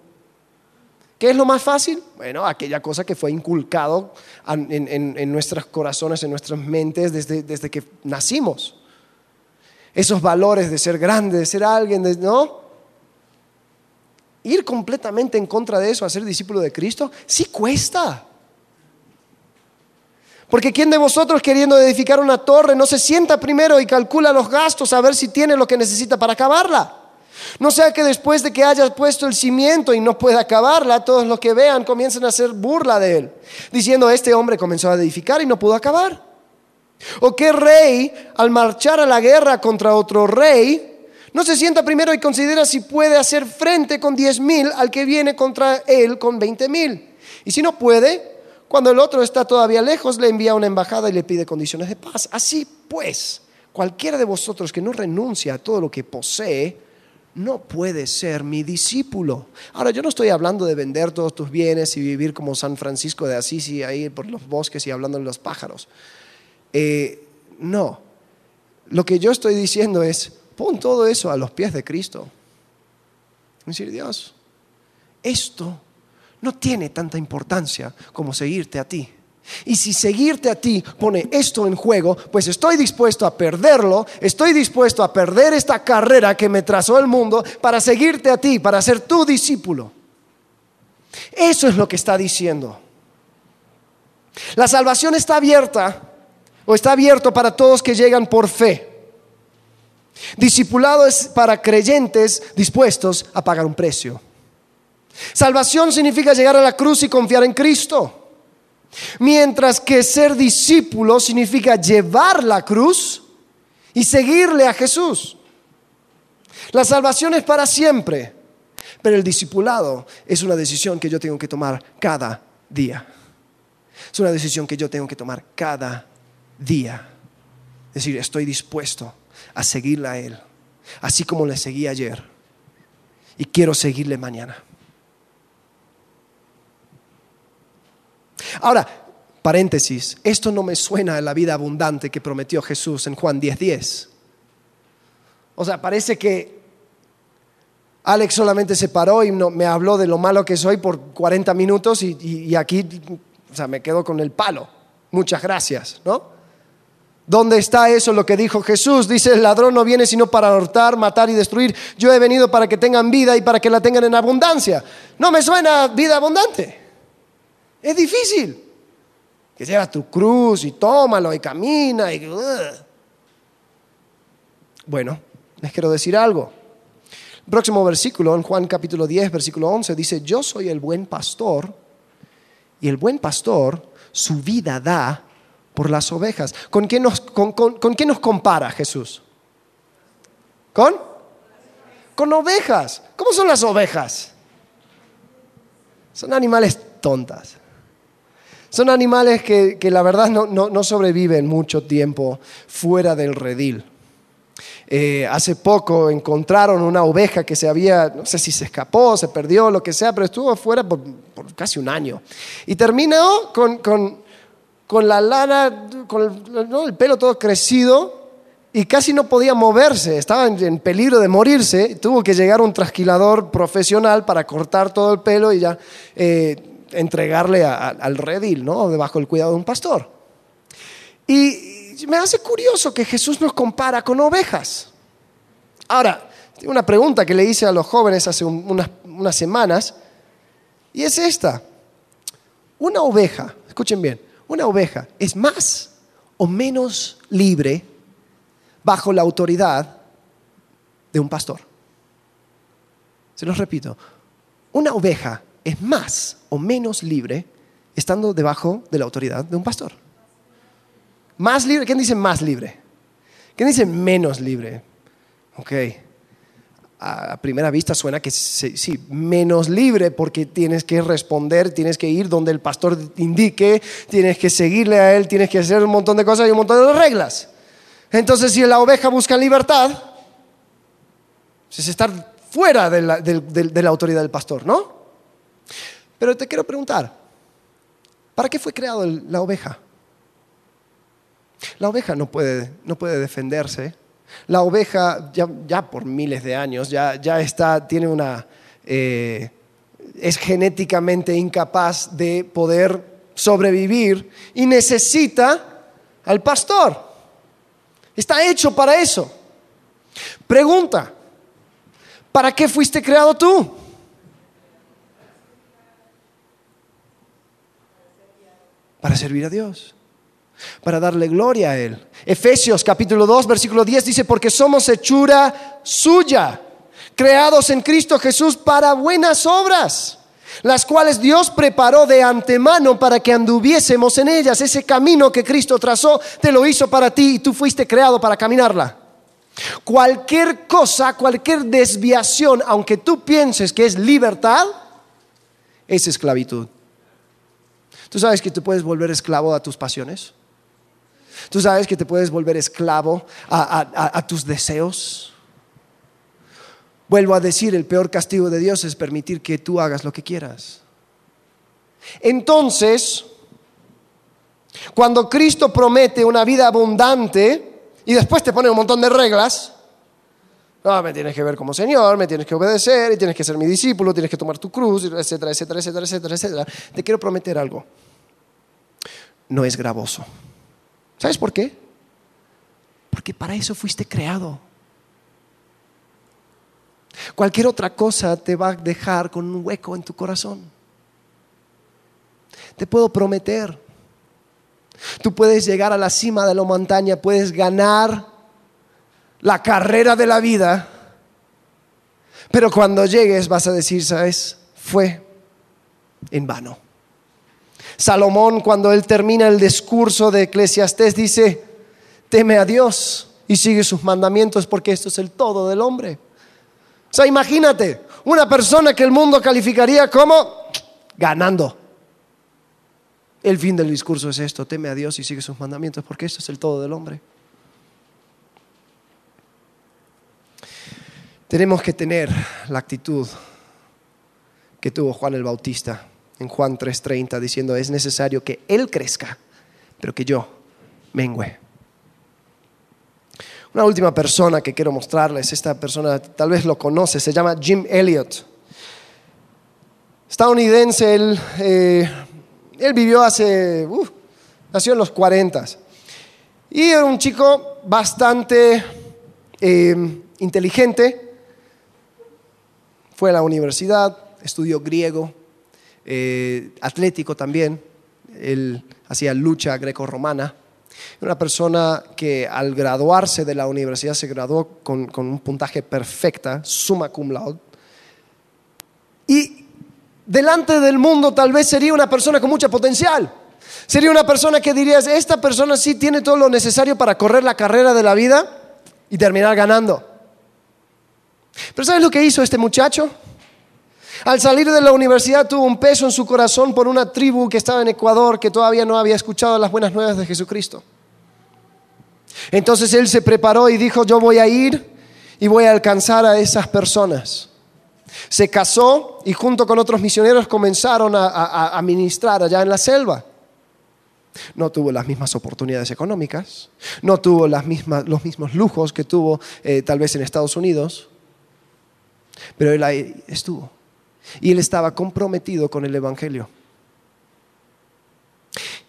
¿Qué es lo más fácil? Bueno, aquella cosa que fue inculcado en, nuestros corazones, en nuestras mentes desde, desde, que nacimos. Esos valores de ser grande, de ser alguien, ¿no? Ir completamente en contra de eso, a ser discípulo de Cristo, sí cuesta. Porque ¿quién de vosotros queriendo edificar una torre no se sienta primero y calcula los gastos a ver si tiene lo que necesita para acabarla? No sea que después de que haya puesto el cimiento y no pueda acabarla, todos los que vean comiencen a hacer burla de él, diciendo, este hombre comenzó a edificar y no pudo acabar. O qué rey, al marchar a la guerra contra otro rey, no se sienta primero y considera si puede hacer frente con diez mil al que viene contra él con veinte mil. Y si no puede, cuando el otro está todavía lejos, le envía una embajada y le pide condiciones de paz. Así pues, cualquiera de vosotros que no renuncia a todo lo que posee, no puede ser mi discípulo. Ahora, yo no estoy hablando de vender todos tus bienes y vivir como San Francisco de Asís y ahí por los bosques y hablando de los pájaros. Eh, no, lo que yo estoy diciendo es, Pon todo eso a los pies de Cristo. Decir, Dios, esto no tiene tanta importancia como seguirte a ti. Y si seguirte a ti pone esto en juego, pues estoy dispuesto a perderlo, estoy dispuesto a perder esta carrera que me trazó el mundo para seguirte a ti, para ser tu discípulo. Eso es lo que está diciendo. La salvación está abierta o está abierto para todos que llegan por fe. Discipulado es para creyentes dispuestos a pagar un precio. Salvación significa llegar a la cruz y confiar en Cristo. Mientras que ser discípulo significa llevar la cruz y seguirle a Jesús. La salvación es para siempre, pero el discipulado es una decisión que yo tengo que tomar cada día. Es una decisión que yo tengo que tomar cada día. Es decir, estoy dispuesto a seguirle a Él, así como le seguí ayer, y quiero seguirle mañana. Ahora, paréntesis, esto no me suena a la vida abundante que prometió Jesús en Juan 10:10. O sea, parece que Alex solamente se paró y me habló de lo malo que soy por 40 minutos y, y aquí, o sea, me quedo con el palo. Muchas gracias, ¿no? ¿Dónde está eso lo que dijo Jesús? Dice, el ladrón no viene sino para hurtar, matar y destruir. Yo he venido para que tengan vida y para que la tengan en abundancia. No me suena vida abundante. Es difícil. Que lleva tu cruz y tómalo y camina. Y... Bueno, les quiero decir algo. El próximo versículo, en Juan capítulo 10, versículo 11, dice, yo soy el buen pastor y el buen pastor su vida da por las ovejas. ¿Con quién nos, con, nos compara Jesús? ¿Con? Con ovejas. ¿Cómo son las ovejas? Son animales tontas. Son animales que, la verdad no, sobreviven mucho tiempo fuera del redil. Eh, hace poco encontraron una oveja que se había, no sé si se escapó, se perdió, lo que sea, pero estuvo fuera por, casi un año. Y terminó con, con, la lana, con el, pelo todo crecido y casi no podía moverse, estaba en, peligro de morirse. Tuvo que llegar un trasquilador profesional para cortar todo el pelo y ya. Eh, entregarle al redil, ¿no? Debajo del cuidado de un pastor. Y me hace curioso que Jesús nos compara con ovejas. Ahora, una pregunta que le hice a los jóvenes hace unas semanas, y es esta. Una oveja, escuchen bien, una oveja es más o menos libre bajo la autoridad de un pastor. Se los repito, una oveja es más o menos libre estando debajo de la autoridad de un pastor. Más libre, ¿quién dice más libre? ¿Quién dice menos libre? Ok. A primera vista suena que sí, menos libre porque tienes que responder, tienes que ir donde el pastor indique, tienes que seguirle a él, tienes que hacer un montón de cosas y un montón de reglas. Entonces, si la oveja busca libertad, es estar fuera de la, autoridad del pastor, ¿no? Pero te quiero preguntar, ¿para qué fue creado la oveja? La oveja no puede, no puede defenderse. La oveja ya, por miles de años ya, ya está, tiene una, eh, es genéticamente incapaz de poder sobrevivir y necesita al pastor. Está hecho para eso. Pregunta, ¿para qué fuiste creado tú? para servir a Dios, para darle gloria a Él. Efesios capítulo 2, versículo 10 dice, porque somos hechura suya, creados en Cristo Jesús para buenas obras, las cuales Dios preparó de antemano para que anduviésemos en ellas. Ese camino que Cristo trazó, te lo hizo para ti y tú fuiste creado para caminarla. Cualquier cosa, cualquier desviación, aunque tú pienses que es libertad, es esclavitud. ¿Tú sabes que te puedes volver esclavo a tus pasiones? ¿Tú sabes que te puedes volver esclavo a, tus deseos? Vuelvo a decir, el peor castigo de Dios es permitir que tú hagas lo que quieras. Entonces, cuando Cristo promete una vida abundante y después te pone un montón de reglas, no, me tienes que ver como Señor, me tienes que obedecer y tienes que ser mi discípulo, tienes que tomar tu cruz, etcétera, etcétera, etcétera, etcétera, etcétera. Te quiero prometer algo. no es gravoso. ¿Sabes por qué? Porque para eso fuiste creado. Cualquier otra cosa te va a dejar con un hueco en tu corazón. Te puedo prometer. Tú puedes llegar a la cima de la montaña, puedes ganar la carrera de la vida, pero cuando llegues vas a decir, ¿sabes? Fue en vano. Salomón, cuando él termina el discurso de Eclesiastés, dice, teme a Dios y sigue sus mandamientos porque esto es el todo del hombre. O sea, imagínate, una persona que el mundo calificaría como ganando. El fin del discurso es esto, teme a Dios y sigue sus mandamientos porque esto es el todo del hombre. Tenemos que tener la actitud que tuvo Juan el Bautista en Juan 3:30 diciendo, es necesario que Él crezca, pero que yo mengüe. Una última persona que quiero mostrarles, esta persona tal vez lo conoce, se llama Jim Elliot. Estadounidense, él, eh, él vivió hace, uh, nació en los 40 y era un chico bastante eh, inteligente, fue a la universidad, estudió griego, eh, atlético también, él hacía lucha greco-romana. Una persona que al graduarse de la universidad se graduó con, un puntaje perfecta, summa cum laude. Y delante del mundo tal vez sería una persona con mucho potencial. Sería una persona que dirías, esta persona sí tiene todo lo necesario para correr la carrera de la vida y terminar ganando. Pero ¿sabes lo que hizo este muchacho? Al salir de la universidad tuvo un peso en su corazón por una tribu que estaba en Ecuador que todavía no había escuchado las buenas nuevas de Jesucristo. Entonces él se preparó y dijo, yo voy a ir y voy a alcanzar a esas personas. Se casó y junto con otros misioneros comenzaron a, ministrar allá en la selva. No tuvo las mismas oportunidades económicas, no tuvo los mismos lujos que tuvo eh, tal vez en Estados Unidos, pero él ahí estuvo. Y él estaba comprometido con el Evangelio.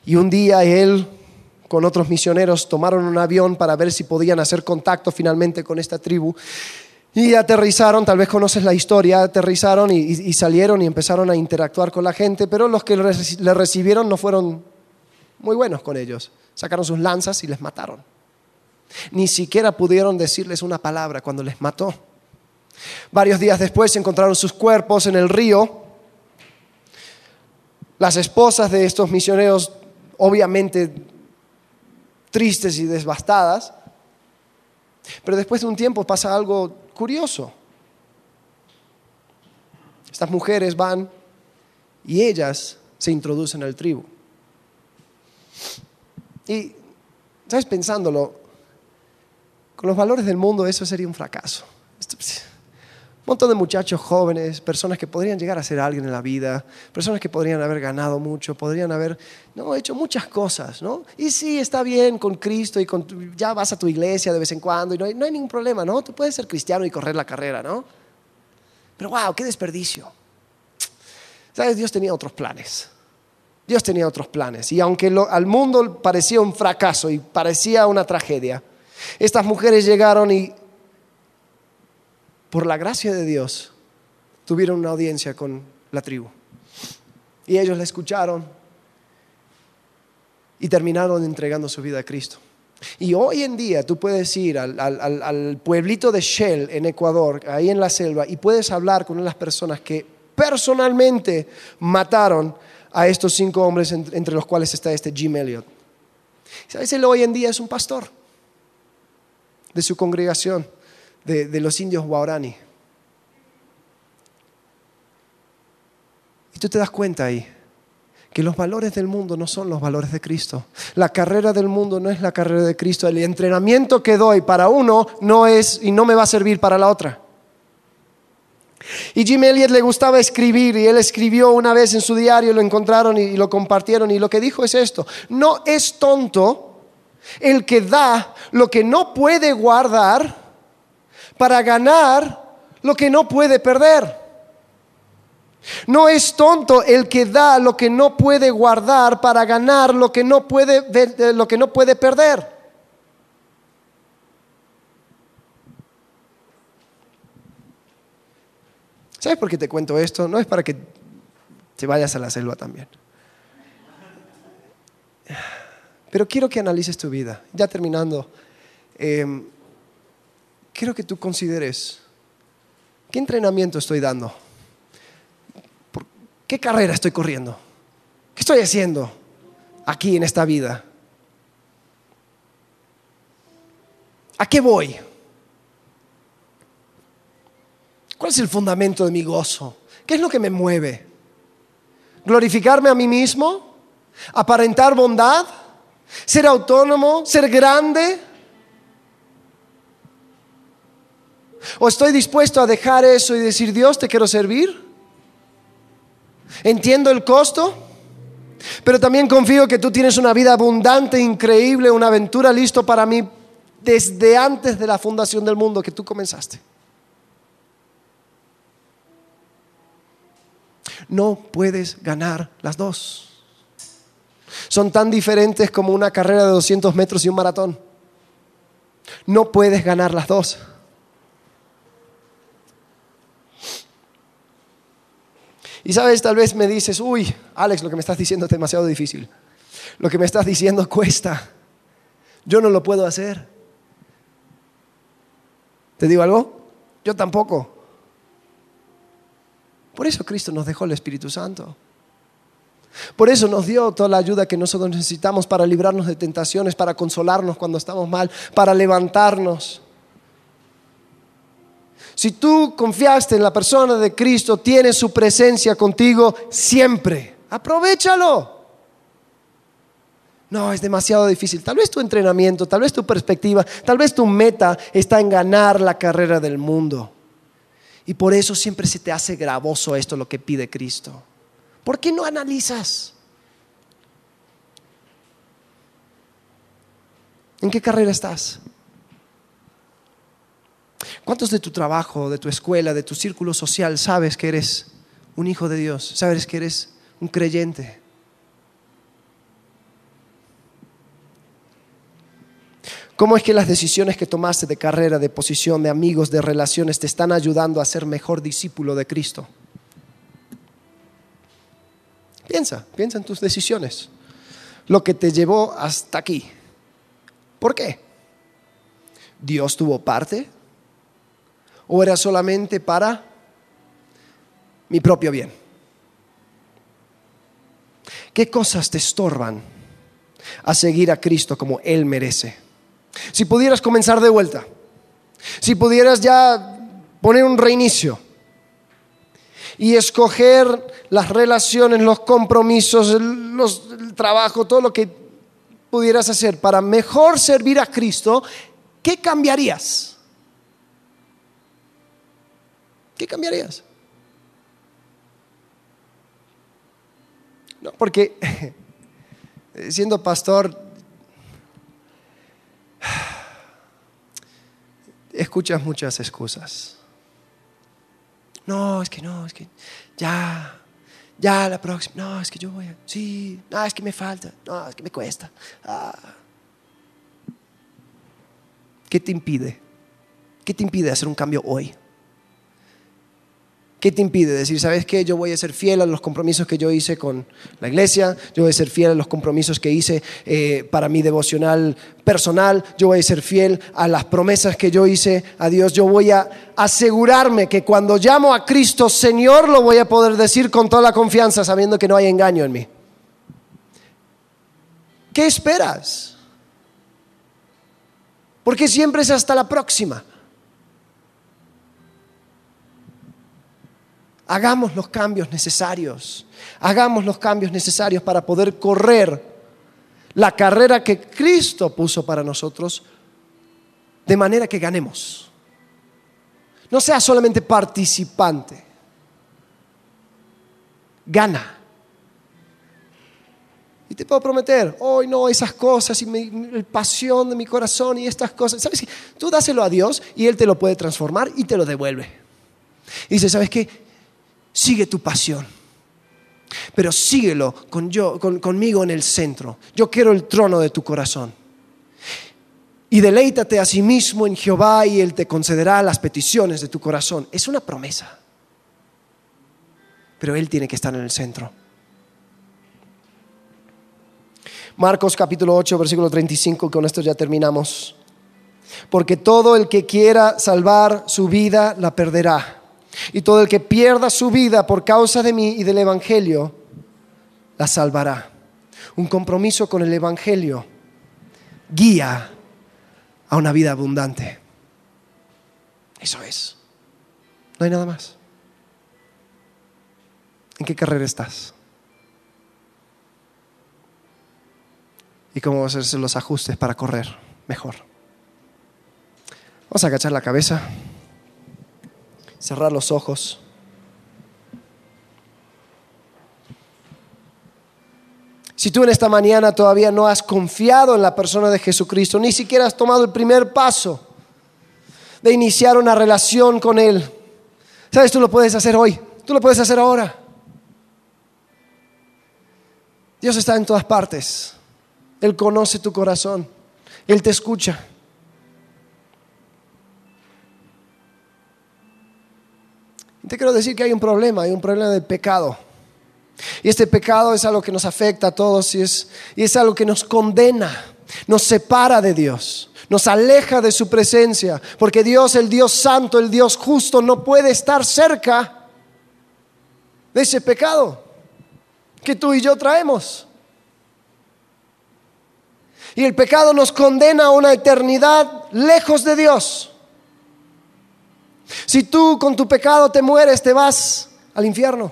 Y un día él con otros misioneros tomaron un avión para ver si podían hacer contacto finalmente con esta tribu. Y aterrizaron, tal vez conoces la historia, aterrizaron y, salieron y empezaron a interactuar con la gente, pero los que le recibieron no fueron muy buenos con ellos. Sacaron sus lanzas y les mataron. Ni siquiera pudieron decirles una palabra cuando les mató. Varios días después encontraron sus cuerpos en el río. Las esposas de estos misioneros, obviamente tristes y devastadas. Pero después de un tiempo pasa algo curioso. Estas mujeres van y ellas se introducen al tribu. Y, ¿sabes? Pensándolo, con los valores del mundo eso sería un fracaso. Un montón de muchachos jóvenes, personas que podrían llegar a ser alguien en la vida, personas que podrían haber ganado mucho, podrían haber no, hecho muchas cosas, ¿no? Y sí, está bien con Cristo y ya vas a tu iglesia de vez en cuando y no hay, no hay ningún problema, ¿no? Tú puedes ser cristiano y correr la carrera, ¿no? Pero wow, qué desperdicio. ¿Sabes? Dios tenía otros planes. Dios tenía otros planes. Y aunque al mundo parecía un fracaso y parecía una tragedia, estas mujeres llegaron y por la gracia de Dios, tuvieron una audiencia con la tribu. Y ellos la escucharon y terminaron entregando su vida a Cristo. Y hoy en día tú puedes ir al, pueblito de Shell en Ecuador, ahí en la selva, y puedes hablar con las personas que personalmente mataron a estos cinco hombres entre los cuales está este Jim Elliot. ¿Sabes? Él hoy en día es un pastor de su congregación de, los indios guaraní. Y tú te das cuenta ahí que los valores del mundo no son los valores de Cristo. La carrera del mundo no es la carrera de Cristo. El entrenamiento que doy para uno no es y no me va a servir para la otra. Y Jim Elliot le gustaba escribir y él escribió una vez en su diario, lo encontraron y lo compartieron y lo que dijo es esto, no es tonto el que da lo que no puede guardar para ganar lo que no puede perder. No es tonto el que da lo que no puede guardar para ganar lo que no puede, eh, lo que no puede perder. ¿Sabes por qué te cuento esto? No es para que te vayas a la selva también. Pero quiero que analices tu vida. Ya terminando, em, quiero que tú consideres qué entrenamiento estoy dando, qué carrera estoy corriendo, qué estoy haciendo aquí en esta vida. ¿A qué voy? ¿Cuál es el fundamento de mi gozo? ¿Qué es lo que me mueve? ¿Glorificarme a mí mismo? ¿Aparentar bondad? ¿Ser autónomo? ¿Ser grande? ¿O estoy dispuesto a dejar eso y decir, Dios, te quiero servir? Entiendo el costo, pero también confío que tú tienes una vida abundante, increíble, una aventura listo para mí desde antes de la fundación del mundo que tú comenzaste. No puedes ganar las dos. Son tan diferentes como una carrera de 200 metros y un maratón. No puedes ganar las dos. Y sabes, tal vez me dices, uy, Alex, lo que me estás diciendo es demasiado difícil. Lo que me estás diciendo cuesta. Yo no lo puedo hacer. ¿Te digo algo? Yo tampoco. Por eso Cristo nos dejó el Espíritu Santo. Por eso nos dio toda la ayuda que nosotros necesitamos para librarnos de tentaciones, para consolarnos cuando estamos mal, para levantarnos. Si tú confiaste en la persona de Cristo, tienes su presencia contigo siempre. Aprovechalo. No, es demasiado difícil. Tal vez tu entrenamiento, tal vez tu perspectiva, tal vez tu meta está en ganar la carrera del mundo. Y por eso siempre se te hace gravoso esto lo que pide Cristo. ¿Por qué no analizas? ¿En qué carrera estás? ¿Cuántos de tu trabajo, de tu escuela, de tu círculo social sabes que eres un hijo de Dios? ¿Sabes que eres un creyente? ¿Cómo es que las decisiones que tomaste de carrera, de posición, de amigos, de relaciones te están ayudando a ser mejor discípulo de Cristo? Piensa, piensa en tus decisiones. Lo que te llevó hasta aquí. ¿Por qué? ¿Dios tuvo parte? ¿O era solamente para mi propio bien? ¿Qué cosas te estorban a seguir a Cristo como Él merece? Si pudieras comenzar de vuelta, si pudieras ya poner un reinicio y escoger las relaciones, los compromisos, el, trabajo, todo lo que pudieras hacer para mejor servir a Cristo, ¿qué cambiarías? ¿Qué cambiarías? No, porque siendo pastor escuchas muchas excusas. No, es que no, es que ya, ya la próxima, no, es que yo voy a, sí, no, es que me falta, no, es que me cuesta. Ah. ¿Qué te impide? ¿Qué te impide hacer un cambio hoy? ¿Qué te impide decir, sabes qué? Yo voy a ser fiel a los compromisos que yo hice con la iglesia, yo voy a ser fiel a los compromisos que hice eh, para mi devocional personal, yo voy a ser fiel a las promesas que yo hice a Dios, yo voy a asegurarme que cuando llamo a Cristo Señor lo voy a poder decir con toda la confianza sabiendo que no hay engaño en mí. ¿Qué esperas? Porque siempre es hasta la próxima. Hagamos los cambios necesarios. Hagamos los cambios necesarios para poder correr la carrera que Cristo puso para nosotros de manera que ganemos. No sea solamente participante. Gana. Y te puedo prometer, hoy no, esas cosas y mi, el pasión de mi corazón y estas cosas. ¿Sabes? Tú dáselo a Dios y Él te lo puede transformar y te lo devuelve. Y dice, ¿sabes qué? Sigue tu pasión. Pero síguelo con yo, conmigo en el centro. Yo quiero el trono de tu corazón. Y deleítate a sí mismo en Jehová y Él te concederá las peticiones de tu corazón. Es una promesa. Pero Él tiene que estar en el centro. Marcos capítulo 8, versículo 35, con esto ya terminamos. Porque todo el que quiera salvar su vida la perderá. Y todo el que pierda su vida por causa de mí y del Evangelio la salvará. Un compromiso con el Evangelio guía a una vida abundante. Eso es. No hay nada más. ¿En qué carrera estás? y cómo vas a hacer los ajustes para correr mejor. Vamos a agachar la cabeza, cerrar los ojos. Si tú en esta mañana todavía no has confiado en la persona de Jesucristo, ni siquiera has tomado el primer paso de iniciar una relación con Él, sabes, tú lo puedes hacer hoy, tú lo puedes hacer ahora. Dios está en todas partes. Él conoce tu corazón. Él te escucha. Te quiero decir que hay un problema, hay un problema del pecado. Y este pecado es algo que nos afecta a todos y es, y es algo que nos condena, nos separa de Dios, nos aleja de su presencia, porque Dios, el Dios santo, el Dios justo, no puede estar cerca de ese pecado que tú y yo traemos. Y el pecado nos condena a una eternidad lejos de Dios. Si tú con tu pecado te mueres, te vas al infierno.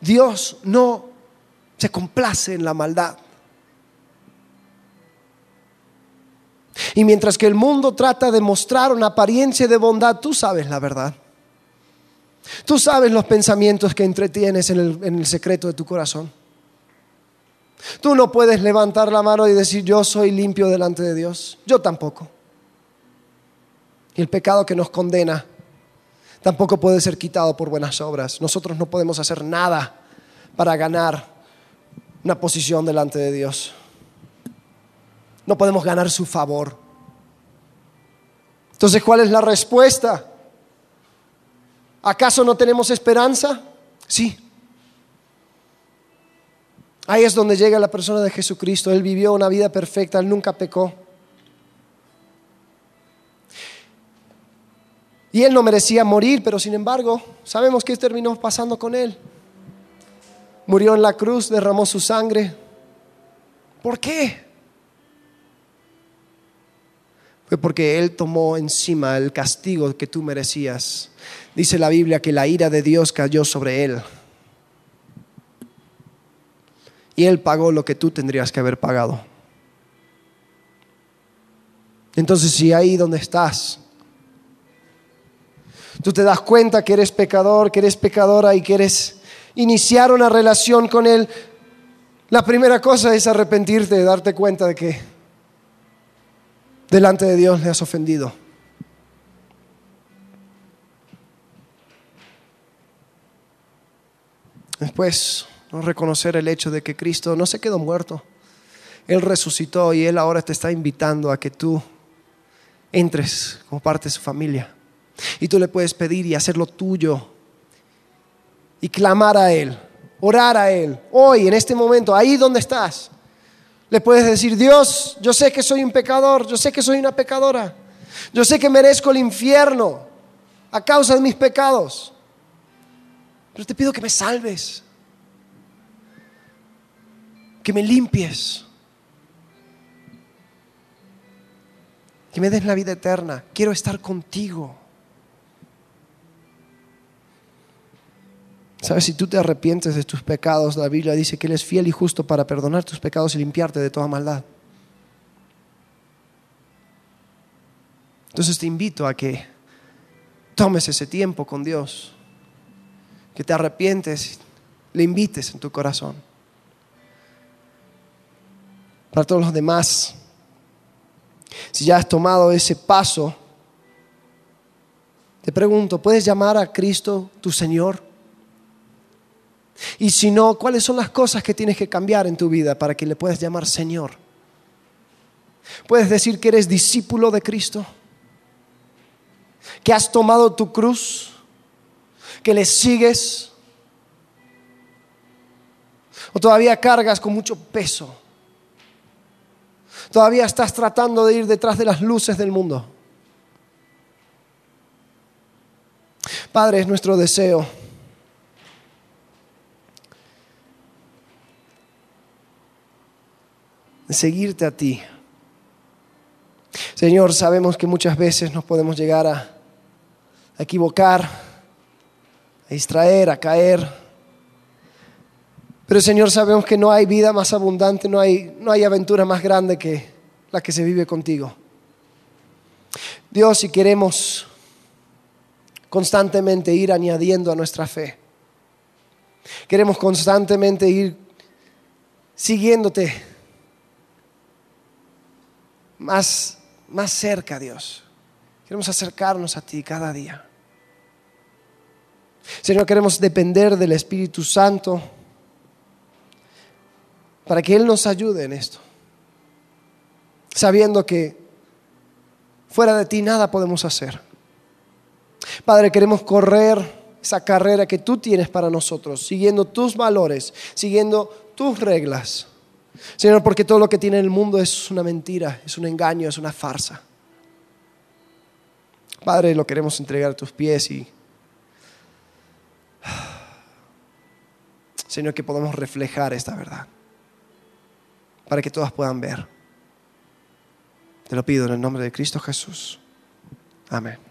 Dios no se complace en la maldad. Y mientras que el mundo trata de mostrar una apariencia de bondad, tú sabes la verdad. Tú sabes los pensamientos que entretienes en el, en el secreto de tu corazón. Tú no puedes levantar la mano y decir yo soy limpio delante de Dios. Yo tampoco. Y el pecado que nos condena tampoco puede ser quitado por buenas obras. Nosotros no podemos hacer nada para ganar una posición delante de Dios. No podemos ganar su favor. Entonces, ¿cuál es la respuesta? ¿Acaso no tenemos esperanza? Sí. Ahí es donde llega la persona de Jesucristo. Él vivió una vida perfecta, él nunca pecó. Y él no merecía morir, pero sin embargo, sabemos qué terminó pasando con él. Murió en la cruz, derramó su sangre. ¿Por qué? Fue porque Él tomó encima el castigo que tú merecías. Dice la Biblia que la ira de Dios cayó sobre Él y Él pagó lo que tú tendrías que haber pagado. Entonces, si ahí donde estás, tú te das cuenta que eres pecador, que eres pecadora y quieres iniciar una relación con Él, la primera cosa es arrepentirte, darte cuenta de que delante de Dios le has ofendido. Después, reconocer el hecho de que Cristo no se quedó muerto. Él resucitó y Él ahora te está invitando a que tú entres como parte de su familia. Y tú le puedes pedir y hacerlo tuyo. Y clamar a Él, orar a Él. Hoy, en este momento, ahí donde estás. Le puedes decir, Dios, yo sé que soy un pecador, yo sé que soy una pecadora. Yo sé que merezco el infierno a causa de mis pecados. Pero te pido que me salves que me limpies, que me des la vida eterna. Quiero estar contigo. ¿Sabes? Si tú te arrepientes de tus pecados, la Biblia dice que Él es fiel y justo para perdonar tus pecados y limpiarte de toda maldad. Entonces te invito a que tomes ese tiempo con Dios, que te arrepientes, le invites en tu corazón para todos los demás. Si ya has tomado ese paso, Te pregunto, ¿puedes llamar a Cristo tu Señor? Y si no, ¿cuáles son las cosas que tienes que cambiar en tu vida para que le puedas llamar Señor? ¿Puedes decir que eres discípulo de Cristo? ¿Que has tomado tu cruz? ¿Que le sigues? ¿O todavía cargas con mucho peso? ¿Todavía estás tratando de ir detrás de las luces del mundo? Padre, es nuestro deseo. De seguirte a ti. Señor, sabemos que muchas veces nos podemos llegar a, a equivocar, a distraer, a caer. Pero Señor, sabemos que no hay vida más abundante, no hay, no hay aventura más grande que la que se vive contigo. Dios, si queremos constantemente ir añadiendo a nuestra fe. Queremos constantemente ir siguiéndote más, más cerca, Dios. Queremos acercarnos a ti cada día. Señor, queremos depender del Espíritu Santo para que Él nos ayude en esto. Sabiendo que fuera de ti nada podemos hacer. Padre, queremos correr esa carrera que tú tienes para nosotros, siguiendo tus valores, siguiendo tus reglas. Señor, porque todo lo que tiene el mundo es una mentira, es un engaño, es una farsa. Padre, lo queremos entregar a tus pies y, Señor, que podamos reflejar esta verdad para que todas puedan ver. Te lo pido en el nombre de Cristo Jesús. Amén.